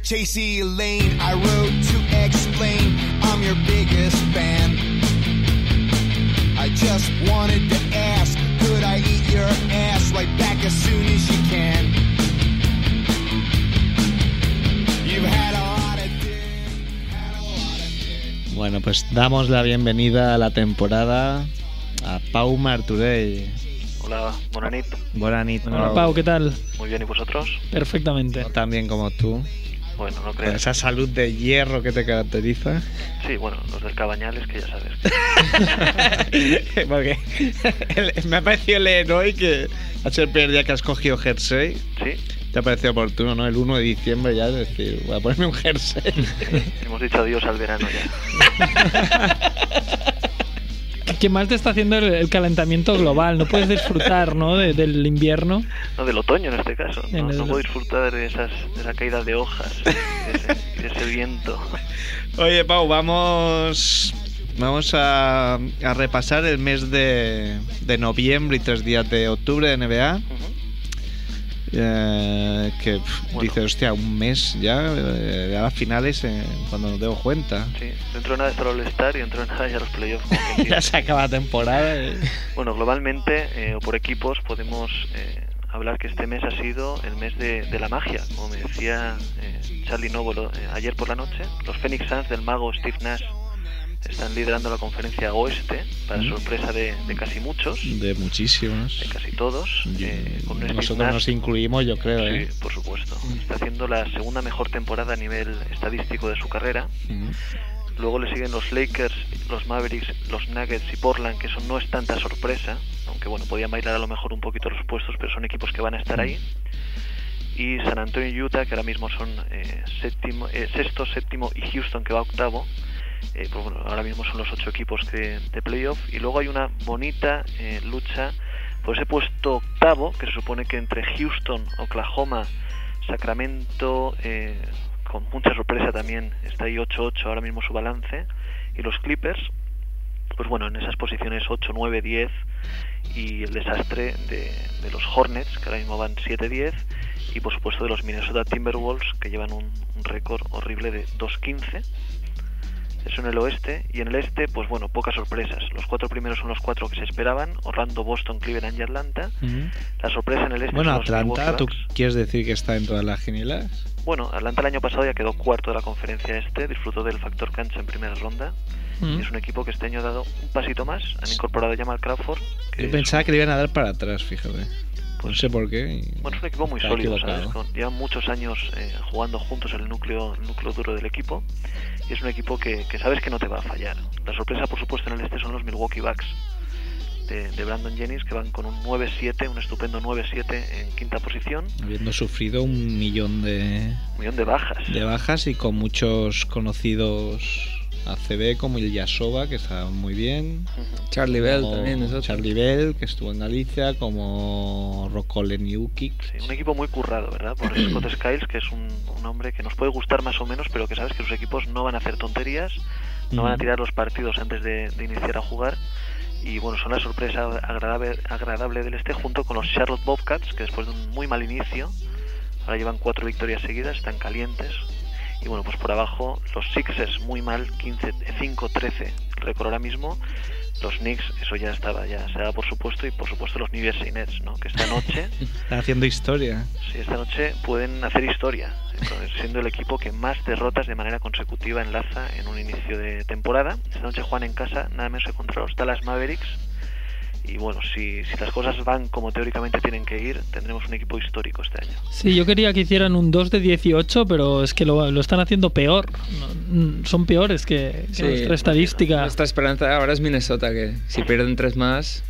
Chasey Lane, I wrote to explain I'm your biggest fan. I just wanted to ask, could I eat your ass right back as soon as you can? You've had a lot of Bueno, pues damos la bienvenida a la temporada a Pau Marturell. Hola, buena nit. Buena nit, Hola, Pau, ¿qué tal? Muy bien, ¿y vosotros? Perfectamente. No tan bien como tú. Bueno, no creo. esa salud de hierro que te caracteriza. Sí, bueno, los del Cabañales que ya sabes. Porque me ha parecido leer hoy que ha sido el primer día que has cogido jersey. Sí. Te ha parecido oportuno, ¿no? El 1 de diciembre ya, es decir, voy a ponerme un jersey. Hemos dicho adiós al verano ya. Qué mal te está haciendo el, el calentamiento global. No puedes disfrutar, ¿no? de- del invierno. No, del otoño en este caso. No, el- no puedo disfrutar de, esas, de esa caída de hojas, de ese, de ese viento. Oye, Pau, vamos. Vamos a, a repasar el mes de, de noviembre y tres días de octubre de NBA. Eh, que pf, dice, hostia, un mes ya, eh, ya a finales eh, cuando nos debo cuenta. Sí, dentro de nada está el All-Star y dentro de nada ya los playoffs. ya se acaba la temporada. eh. Bueno, globalmente eh, o por equipos podemos eh, hablar que este mes ha sido el mes de, de la magia, como me decía eh, Charlie Novo ayer por la noche. Los Phoenix Suns del mago Steve Nash están liderando la conferencia oeste, para Mm. sorpresa de, de casi muchos, De muchísimos. de casi todos. eh, con Nosotros nos incluimos, yo creo, Sí, ¿eh? por supuesto. Está haciendo la segunda mejor temporada a nivel estadístico de su carrera. Mm. Luego le siguen los Lakers, los Mavericks, los Nuggets y Portland, que eso no es tanta sorpresa, aunque bueno, podían bailar a lo mejor un poquito los puestos, pero son equipos que van a estar ahí. Y San Antonio y Utah, que ahora mismo son eh, séptimo, eh, sexto, séptimo, y Houston, que va octavo. Eh, pues bueno, ahora mismo son los ocho equipos que- de playoff. Y luego hay una bonita eh, lucha por ese puesto octavo, que se supone que entre Houston, Oklahoma, Sacramento, eh, con mucha sorpresa también, está ahí 8-8 ahora mismo su balance, y los Clippers, pues bueno, en esas posiciones 8, 9, 10, y el desastre de, de los Hornets, que ahora mismo van 7-10, y por supuesto de los Minnesota Timberwolves, que llevan un, un récord horrible de 2-15. Eso en el oeste. Y en el este, pues bueno, pocas sorpresas. Los cuatro primeros son los cuatro que se esperaban. Orlando, Boston, Cleveland y Atlanta. La sorpresa en el este Bueno, son los Atlanta, ¿tú quieres decir que está en todas las genielas? Bueno, Atlanta el año pasado ya quedó cuarto de la conferencia este, disfrutó del factor cancha en primera ronda. Es un equipo que este año ha dado un pasito más. Han incorporado a Jamal Crawford. que Yo pensaba que le iban a dar para atrás, fíjate. no sé por qué. Bueno, es un equipo muy sólido. ¿sabes? Con- llevan muchos años eh, jugando juntos el núcleo, el núcleo duro del equipo. Y es un equipo que, que sabes que no te va a fallar. La sorpresa, por supuesto, en el este son los Milwaukee Bucks de, de Brandon Jennings, que van con un 9-7, un estupendo 9-7 en quinta posición. Habiendo sufrido un millón de, Un millón de bajas. de bajas y con muchos conocidos ACB como Ilyasova, que está muy bien. Charlie Bell como también es otro. Charlie Bell, que estuvo en Galicia, como Rokoleniukic. Sí, un equipo muy currado, ¿verdad? Por Scott Skiles, que es un, un hombre que nos puede gustar más o menos, pero que sabes que sus equipos no van a hacer tonterías, no van a tirar los partidos antes de, de iniciar a jugar. Y bueno, son la sorpresa agradable, agradable del este junto con los Charlotte Bobcats, que después de un muy mal inicio, ahora llevan cuatro victorias seguidas, están calientes. Y bueno, pues por abajo los Sixers muy mal, 15, 5-13 récord ahora mismo. Los Knicks, eso ya estaba, ya se da por supuesto, y por supuesto los New Jersey Nets, ¿no? Que esta noche Está haciendo historia. Sí, esta noche pueden hacer historia, entonces, siendo el equipo que más derrotas de manera consecutiva enlaza en un inicio de temporada. Esta noche juegan en casa nada menos que contra los Dallas Mavericks. Y bueno, si, si las cosas van como teóricamente tienen que ir, tendremos un equipo histórico este año. Sí, yo quería que hicieran un 2 de 18, pero es que lo, lo están haciendo peor. No, mm, son peores que, que Sí, nuestra estadística. Nuestra esperanza ahora es Minnesota, que si pierden tres más,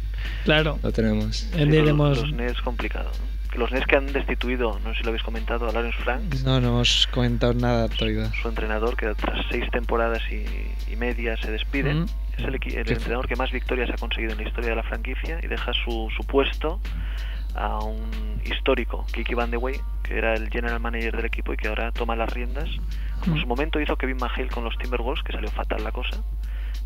claro. lo tenemos. Sí, los Nets complicado. ¿no? Los Nets que han destituido, no sé si lo habéis comentado, a Lawrence Frank, No, no hemos comentado nada actualidad. su entrenador, que tras seis temporadas y, y media se despide. Mm. Es el, entrenador que más victorias ha conseguido en la historia de la franquicia y deja su, su puesto a un histórico, Kiki Van de Wey, que era el general manager del equipo y que ahora toma las riendas. Como en su momento hizo Kevin McHale con los Timberwolves, que salió fatal la cosa.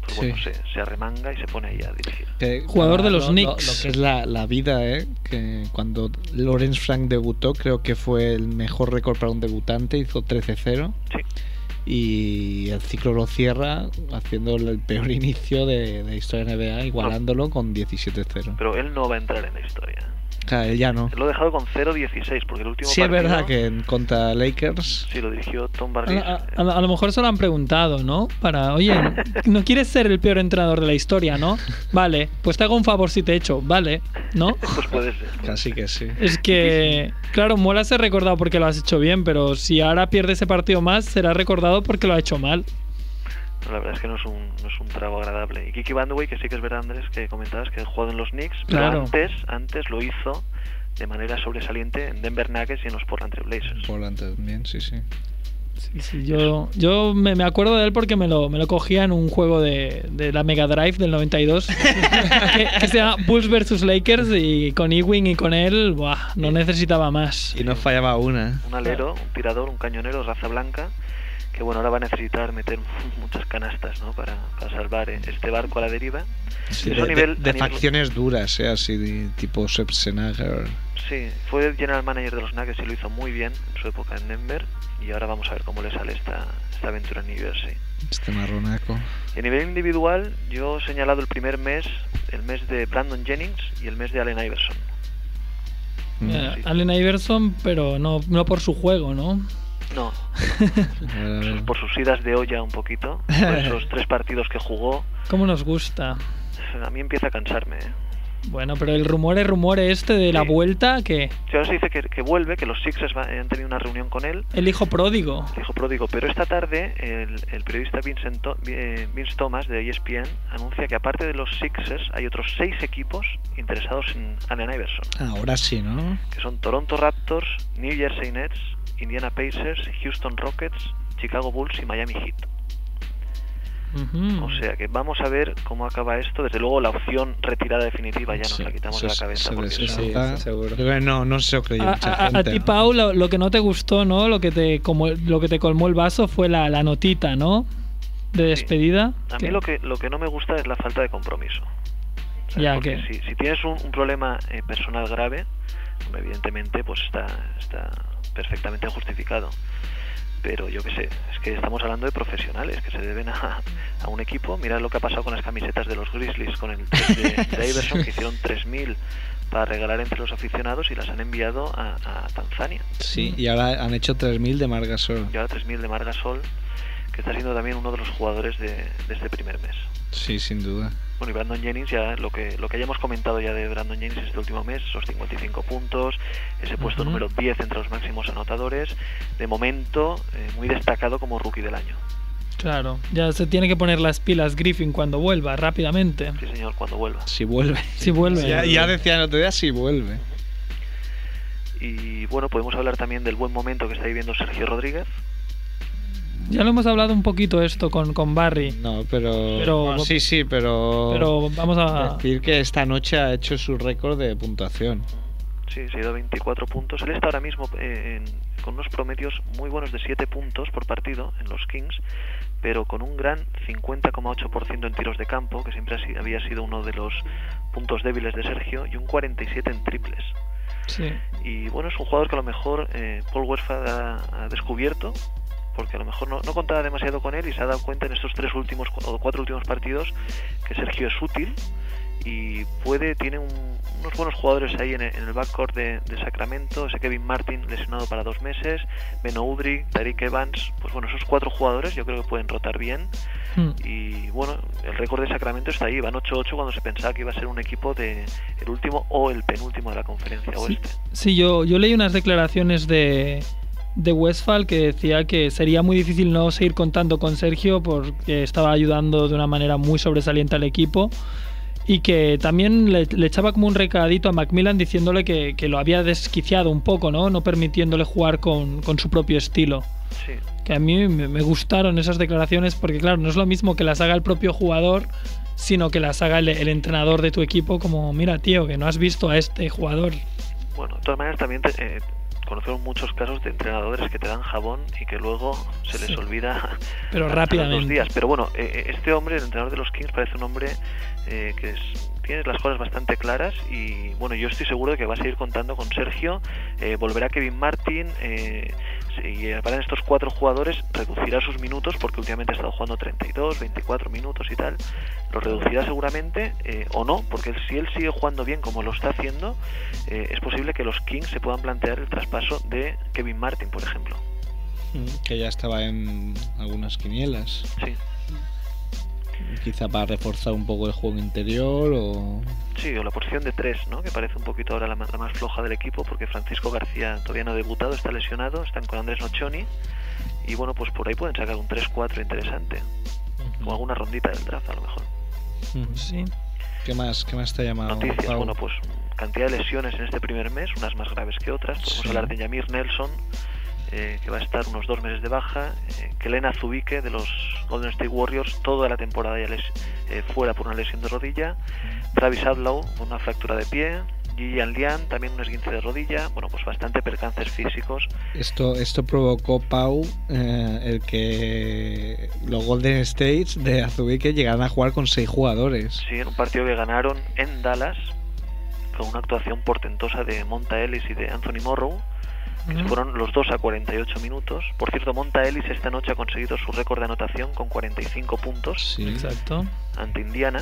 Pues bueno, Sí. se, se arremanga y se pone ahí a dirigir. Que Jugador de los lo- lo- Knicks. Lo, que es la, la vida, ¿eh? Que cuando Lawrence Frank debutó, creo que fue el mejor récord para un debutante, hizo 13-0. Sí. Y el ciclo lo cierra haciendo el peor inicio de, de la historia de NBA, igualándolo con 17-0. Pero él no va a entrar en la historia. Claro, él ya no. Lo ha dejado con 0-16, porque el último Sí, es verdad que en contra Lakers. Sí, lo dirigió Tom A, Barris. a- a- a lo mejor se lo han preguntado, ¿no? Para, oye, no quieres ser el peor entrenador de la historia, ¿no? Vale, pues te hago un favor si te echo, vale, ¿no? Pues puede ser. Casi que sí. Es que, claro, mola ser recordado porque lo has hecho bien, pero si ahora pierde ese partido más, será recordado porque lo ha hecho mal. No, la verdad es que no es un, no es un trago agradable. Y Kiki Vandewey, que sí que es verdad, Andrés, que comentabas que ha jugado en los Knicks, pero antes, antes lo hizo de manera sobresaliente en Denver Nuggets y en los Portland Trail Blazers. Portland también, sí, sí. Sí, sí, yo yo me, me acuerdo de él porque me lo, me lo cogía en un juego de, de la Mega Drive del 92 que, que se llama Bulls vs Lakers y con Ewing y con él, buah, no necesitaba más. Y no fallaba una. Un alero, un tirador, un cañonero, raza blanca, que bueno, ahora va a necesitar meter muchas canastas ¿no? para, para salvar este barco a la deriva. Sí, Eso de, a nivel- de- de a nivel- facciones duras, ¿eh? así de- tipo Schwarzenegger. Sí, fue el general manager de los Nuggets y lo hizo muy bien en su época en Denver. Y ahora vamos a ver cómo le sale esta, esta aventura en New Jersey. Este marronaco. Y a nivel individual, yo he señalado el primer mes, el mes de Brandon Jennings y el mes de Allen Iverson. Eh, Allen Iverson, pero no, no por su juego, ¿no? No, por sus idas de olla un poquito, por esos tres partidos que jugó, ¿Cómo nos gusta? a mí empieza a cansarme. ¿eh? Bueno, pero el rumor es rumor este de la vuelta que Sí, ahora se dice que, que vuelve, que los Sixers va- han tenido una reunión con él, el hijo pródigo. el hijo pródigo, pero esta tarde el, el periodista Vincent eh, Vince Thomas de ESPN anuncia que aparte de los Sixers hay otros seis equipos interesados en Allen Iverson, Ahora sí, ¿no? que son Toronto Raptors, New Jersey Nets, Indiana Pacers, Houston Rockets, Chicago Bulls y Miami Heat. O sea que vamos a ver cómo acaba esto. Desde luego la opción retirada definitiva ya nos Sí, la quitamos de la cabeza. eso porque es- eso- eso está- creo que no, no se lo creyó A, mucha a- a ti, ¿no? Pau, lo, lo que no te gustó, ¿no? Lo que te, como, lo que te colmó el vaso fue la, la notita, ¿no? De despedida. A que- mí lo que, lo que no me gusta es la falta de compromiso. Ya Porque que- si, si tienes un, un problema eh, personal grave, evidentemente pues está, está perfectamente justificado. Pero yo qué sé, es que estamos hablando de profesionales que se deben a, a un equipo. Mira lo que ha pasado con las camisetas de los Grizzlies con el de, de Iverson, que hicieron 3.000 para regalar entre los aficionados y las han enviado a, a Tanzania. Sí, y ahora han hecho 3.000 de Margasol. Y ahora 3.000 de Margasol, que está siendo también uno de los jugadores de, de este primer mes. Sí, sin duda. Bueno, y Brandon Jennings, ya lo que, lo que hayamos comentado ya de Brandon Jennings este último mes, esos 55 puntos, ese puesto número 10 entre los máximos anotadores, de momento eh, muy destacado como rookie del año. Claro, ya se tiene que poner las pilas Griffin cuando vuelva, rápidamente. Sí, señor, cuando vuelva. Si vuelve. Si vuelve. Ya, ya decía el otro día si vuelve. Y bueno, podemos hablar también del buen momento que está viviendo Sergio Rodríguez. Ya lo hemos hablado un poquito esto con, con Barry. No, pero... Pero- Bueno, sí, sí, pero... Pero vamos a... Decir que esta noche ha hecho su récord de puntuación. Sí, se ha ido a 24 puntos. Él está ahora mismo eh, en- con unos promedios muy buenos de 7 puntos por partido en los Kings, pero con un gran 50,8% en tiros de campo, que siempre ha si- había sido uno de los puntos débiles de Sergio, y un 47 en triples. Sí. Y bueno, es un jugador que a lo mejor eh, Paul Westphal ha, ha descubierto, porque a lo mejor no, no contaba demasiado con él y se ha dado cuenta en estos tres últimos o cuatro últimos partidos que Sergio es útil y puede, tiene un- unos buenos jugadores ahí en el, en el backcourt de, de Sacramento, ese Kevin Martin lesionado para dos meses, Beno Udrih, Tariq Evans, pues bueno, esos cuatro jugadores yo creo que pueden rotar bien Hmm. y bueno, el récord de Sacramento está ahí, van 8-8 cuando se pensaba que iba a ser un equipo de el último o el penúltimo de la conferencia oeste. Sí, yo, yo leí unas declaraciones de, de Westphal que decía que sería muy difícil no seguir contando con Sergio porque estaba ayudando de una manera muy sobresaliente al equipo y que también le, le echaba como un recadito a Macmillan diciéndole que, que lo había desquiciado un poco, ¿no? No permitiéndole jugar con, con su propio estilo. Sí. Que a mí me, me gustaron esas declaraciones porque, claro, no es lo mismo que las haga el propio jugador, sino que las haga el, el entrenador de tu equipo como, mira, tío, que no has visto a este jugador. Bueno, de todas maneras también te- eh, conocemos muchos casos de entrenadores que te dan jabón y que luego se les Sí. olvida Pero los rápidamente. dos días. Pero bueno, eh, eh, este hombre, el entrenador de los Kings, parece un hombre eh, que es- tiene las cosas bastante claras y bueno, yo estoy seguro de que va a seguir contando con Sergio, eh, volverá Kevin Martin eh, y para estos cuatro jugadores reducirá sus minutos porque últimamente ha estado jugando 32, 24 minutos y tal, lo reducirá seguramente eh, o no, porque si él sigue jugando bien como lo está haciendo, eh, es posible que los Kings se puedan plantear el traspaso de Kevin Martin, por ejemplo. Que ya estaba en algunas quinielas. Sí. Quizá para reforzar un poco el juego interior o... Sí, o la posición de tres, ¿no? que parece un poquito ahora la más, la más floja del equipo, porque Francisco García todavía no ha debutado, está lesionado, están con Andrés Nocioni, y bueno, pues por ahí pueden sacar un 3-4 interesante, o alguna rondita del draft a lo mejor. Sí. ¿Qué más, qué más te ha llamado? Noticias, Pau? bueno, pues cantidad de lesiones en este primer mes, unas más graves que otras. Podemos Sí. hablar de Yamir Nelson, eh, que va a estar unos dos meses de baja. Eh, Zubike, de los Golden State Warriors, toda la temporada ya les, eh, fuera por una lesión de rodilla. Travis Adlow, con una fractura de pie. Gillian Lian, también un esguince de rodilla. Bueno, pues bastante percances físicos. Esto, esto provocó, Pau, eh, el que los Golden States de Azubique llegaran a jugar con seis jugadores. Sí, en un partido que ganaron en Dallas, con una actuación portentosa de Monta Ellis y de Anthony Morrow, que fueron los dos a 48 minutos. Por cierto, Monta Ellis esta noche ha conseguido su récord de anotación con 45 puntos Exacto. ante Indiana.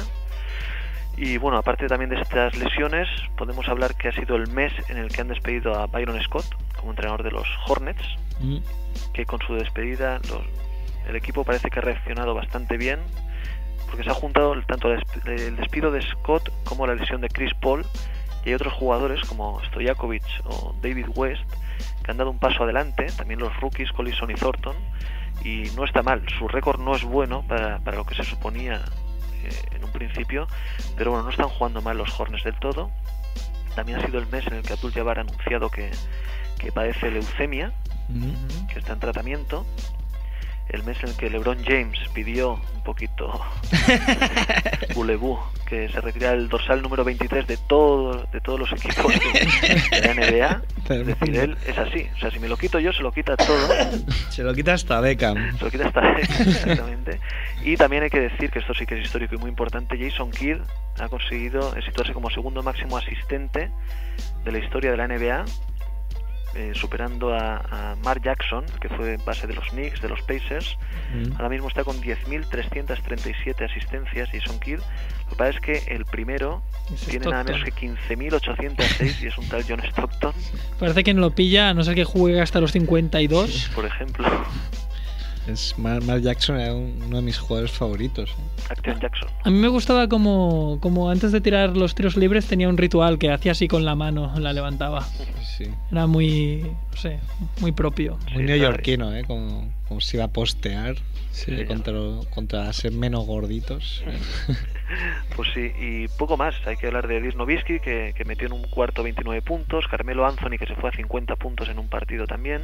Y bueno, aparte también de estas lesiones, podemos hablar que ha sido el mes en el que han despedido a Byron Scott como entrenador de los Hornets, Mm. que con su despedida los- el equipo parece que ha reaccionado bastante bien. porque se ha juntado tanto el despido de Scott como la lesión de Chris Paul y hay otros jugadores como Stojakovic o David West que han dado un paso adelante, también los rookies Collison y Thornton y no está mal, su récord no es bueno para, para lo que se suponía eh, en un principio, pero bueno, no están jugando mal los Hornets del todo. También ha sido el mes en el que Abdul Jabbar ha anunciado que, que padece leucemia, que está en tratamiento. El mes en el que LeBron James pidió un poquito bulebú que se retirara el dorsal número 23 de, todo, de todos los equipos de, de la NBA. Es decir, él es así. O sea, si me lo quito yo, se lo quita todo. Se lo quita hasta Beckham. Se lo quita hasta exactamente. Y también hay que decir que esto sí que es histórico y muy importante. Jason Kidd ha conseguido situarse como segundo máximo asistente de la historia de la NBA, eh, superando a, a Mark Jackson, que fue base de los Knicks, de los Pacers. Mm. Ahora mismo está con 10.337 asistencias Jason Kidd. Lo que pasa es que el primero Es tiene nada menos Stockton. que 15.806 y es un tal John Stockton, Parece que no lo pilla, a no ser que juegue hasta los 52. por ejemplo. Es Mark, Mark Jackson era un- uno de mis jugadores favoritos. ¿eh? Action Jackson. A mí me gustaba como, como antes de tirar los tiros libres tenía un ritual que hacía así con la mano, la levantaba. Sí. Era muy, no sé, muy propio. Muy neoyorquino, ¿eh? Como, como se iba a postear eh, contra, contra ser menos gorditos. Pues sí, y poco más. Hay que hablar de Dirk Nowitzki, que, que metió en un cuarto 29 puntos. Carmelo Anthony, que se fue a 50 puntos en un partido también.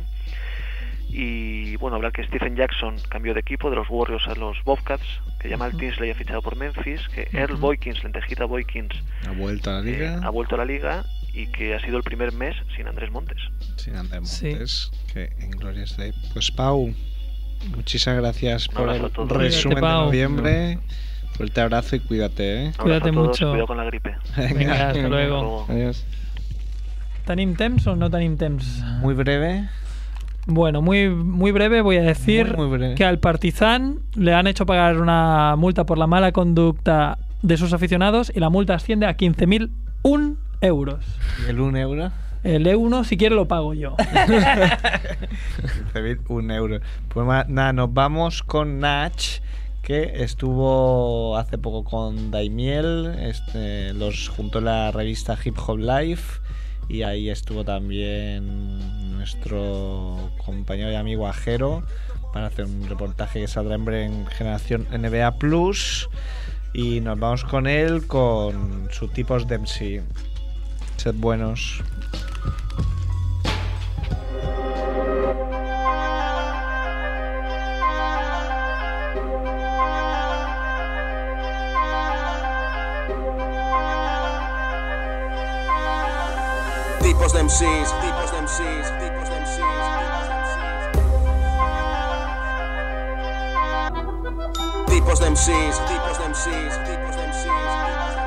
Y bueno, hablar que Stephen Jackson cambió de equipo de los Warriors a los Bobcats, que Jamal Ujú. Tinsley ha fichado por Memphis, que Earl. Boykins, lentejita Boykins, Ha vuelto a la eh, liga. ha vuelto a la liga y que ha sido el primer mes sin Andrés Montes. Sin Andrés Sí. Montes, que en Gloria esté. Pues Pau, muchísimas gracias Un por el a todos. resumen Cuídate, de Pau. noviembre. Fuerte abrazo y cuídate, ¿eh? Cuídate abrazo a todos, mucho. Cuidado con la gripe. Venga, hasta luego. luego. Adiós. ¿Tanim Temps o no Tanim Temps? Muy breve. Bueno, muy, muy breve voy a decir Muy, muy breve. que al Partizan le han hecho pagar una multa por la mala conducta de sus aficionados y la multa asciende a 15.001 euros. ¿Y el 1 euro? El E1 si quiere lo pago yo. 15.000, un euro. Pues nada, nos vamos con Nach, que estuvo hace poco con Daimiel, este, los juntó la revista Hip Hop Life y ahí estuvo también nuestro compañero y amigo Ajero para hacer un reportaje que saldrá en breve en Generación NBA Plus y nos vamos con él con sus tipos de MC. Sed buenos. Tipos de MCs, tipos de MCs, tipos de MCs, tipos de MCs, tipos de MCs, tipos de MCs.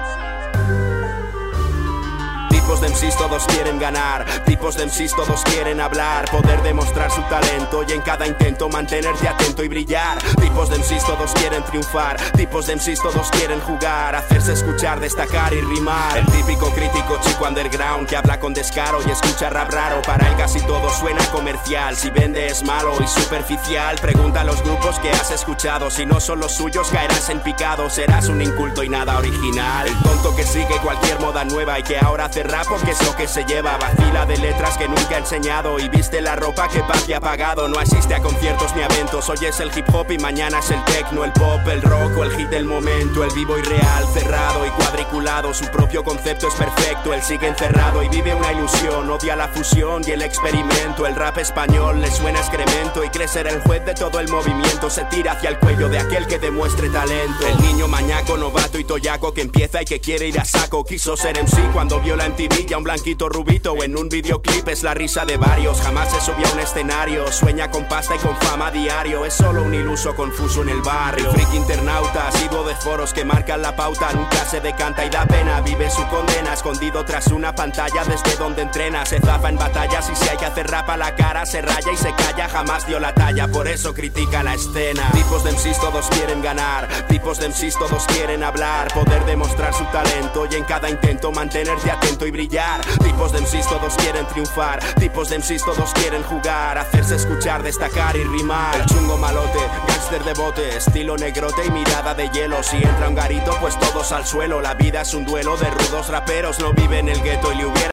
Tipos de MCs todos quieren ganar, tipos de MCs todos quieren hablar, poder demostrar su talento y en cada intento mantenerte atento y brillar. Tipos de MCs todos quieren triunfar, tipos de MCs todos quieren jugar, hacerse escuchar, destacar y rimar. El típico crítico chico underground que habla con descaro y escucha rap raro, para él casi todo suena comercial. Si vende es malo y superficial, pregunta a los grupos que has escuchado, si no son los suyos caerás en picado, serás un inculto y nada original. El tonto que sigue cualquier moda nueva y que ahora hace rap porque es lo que se lleva, vacila de letras que nunca ha enseñado y viste la ropa que papi ha pagado, no asiste a conciertos ni eventos, hoy es el hip hop y mañana es el techno, el pop, el rock o el hit del momento, el vivo y real, cerrado y cuadriculado, su propio concepto es perfecto, él sigue encerrado y vive una ilusión, odia la fusión y el experimento, el rap español le suena excremento y cree el juez de todo el movimiento, se tira hacia el cuello de aquel que demuestre talento, el niño mañaco, novato y toyaco que empieza y que quiere ir a saco, quiso ser MC cuando vio la MTV ya un blanquito rubito en un videoclip es la risa de varios, jamás se subió a un escenario, sueña con pasta y con fama diario, es solo un iluso confuso en el barrio, el freak internauta, asiduo de foros que marcan la pauta, nunca se decanta y da pena, vive su condena, escondido tras una pantalla desde donde entrena, se zafa en batallas y si hay que hacer rap a la cara, se raya y se calla, jamás dio la talla, por eso critica la escena. Tipos de MCs todos quieren ganar, tipos de MCs todos quieren hablar, poder demostrar su talento y en cada intento mantenerte atento y Tipos de MCs todos quieren triunfar. Tipos de MCs todos quieren jugar. Hacerse escuchar, destacar y rimar. El chungo malote, gangster de bote, estilo negrote y mirada de hielo. Si entra un garito, pues todos al suelo. La vida es un duelo de rudos raperos. No vive en el gueto y le hubiera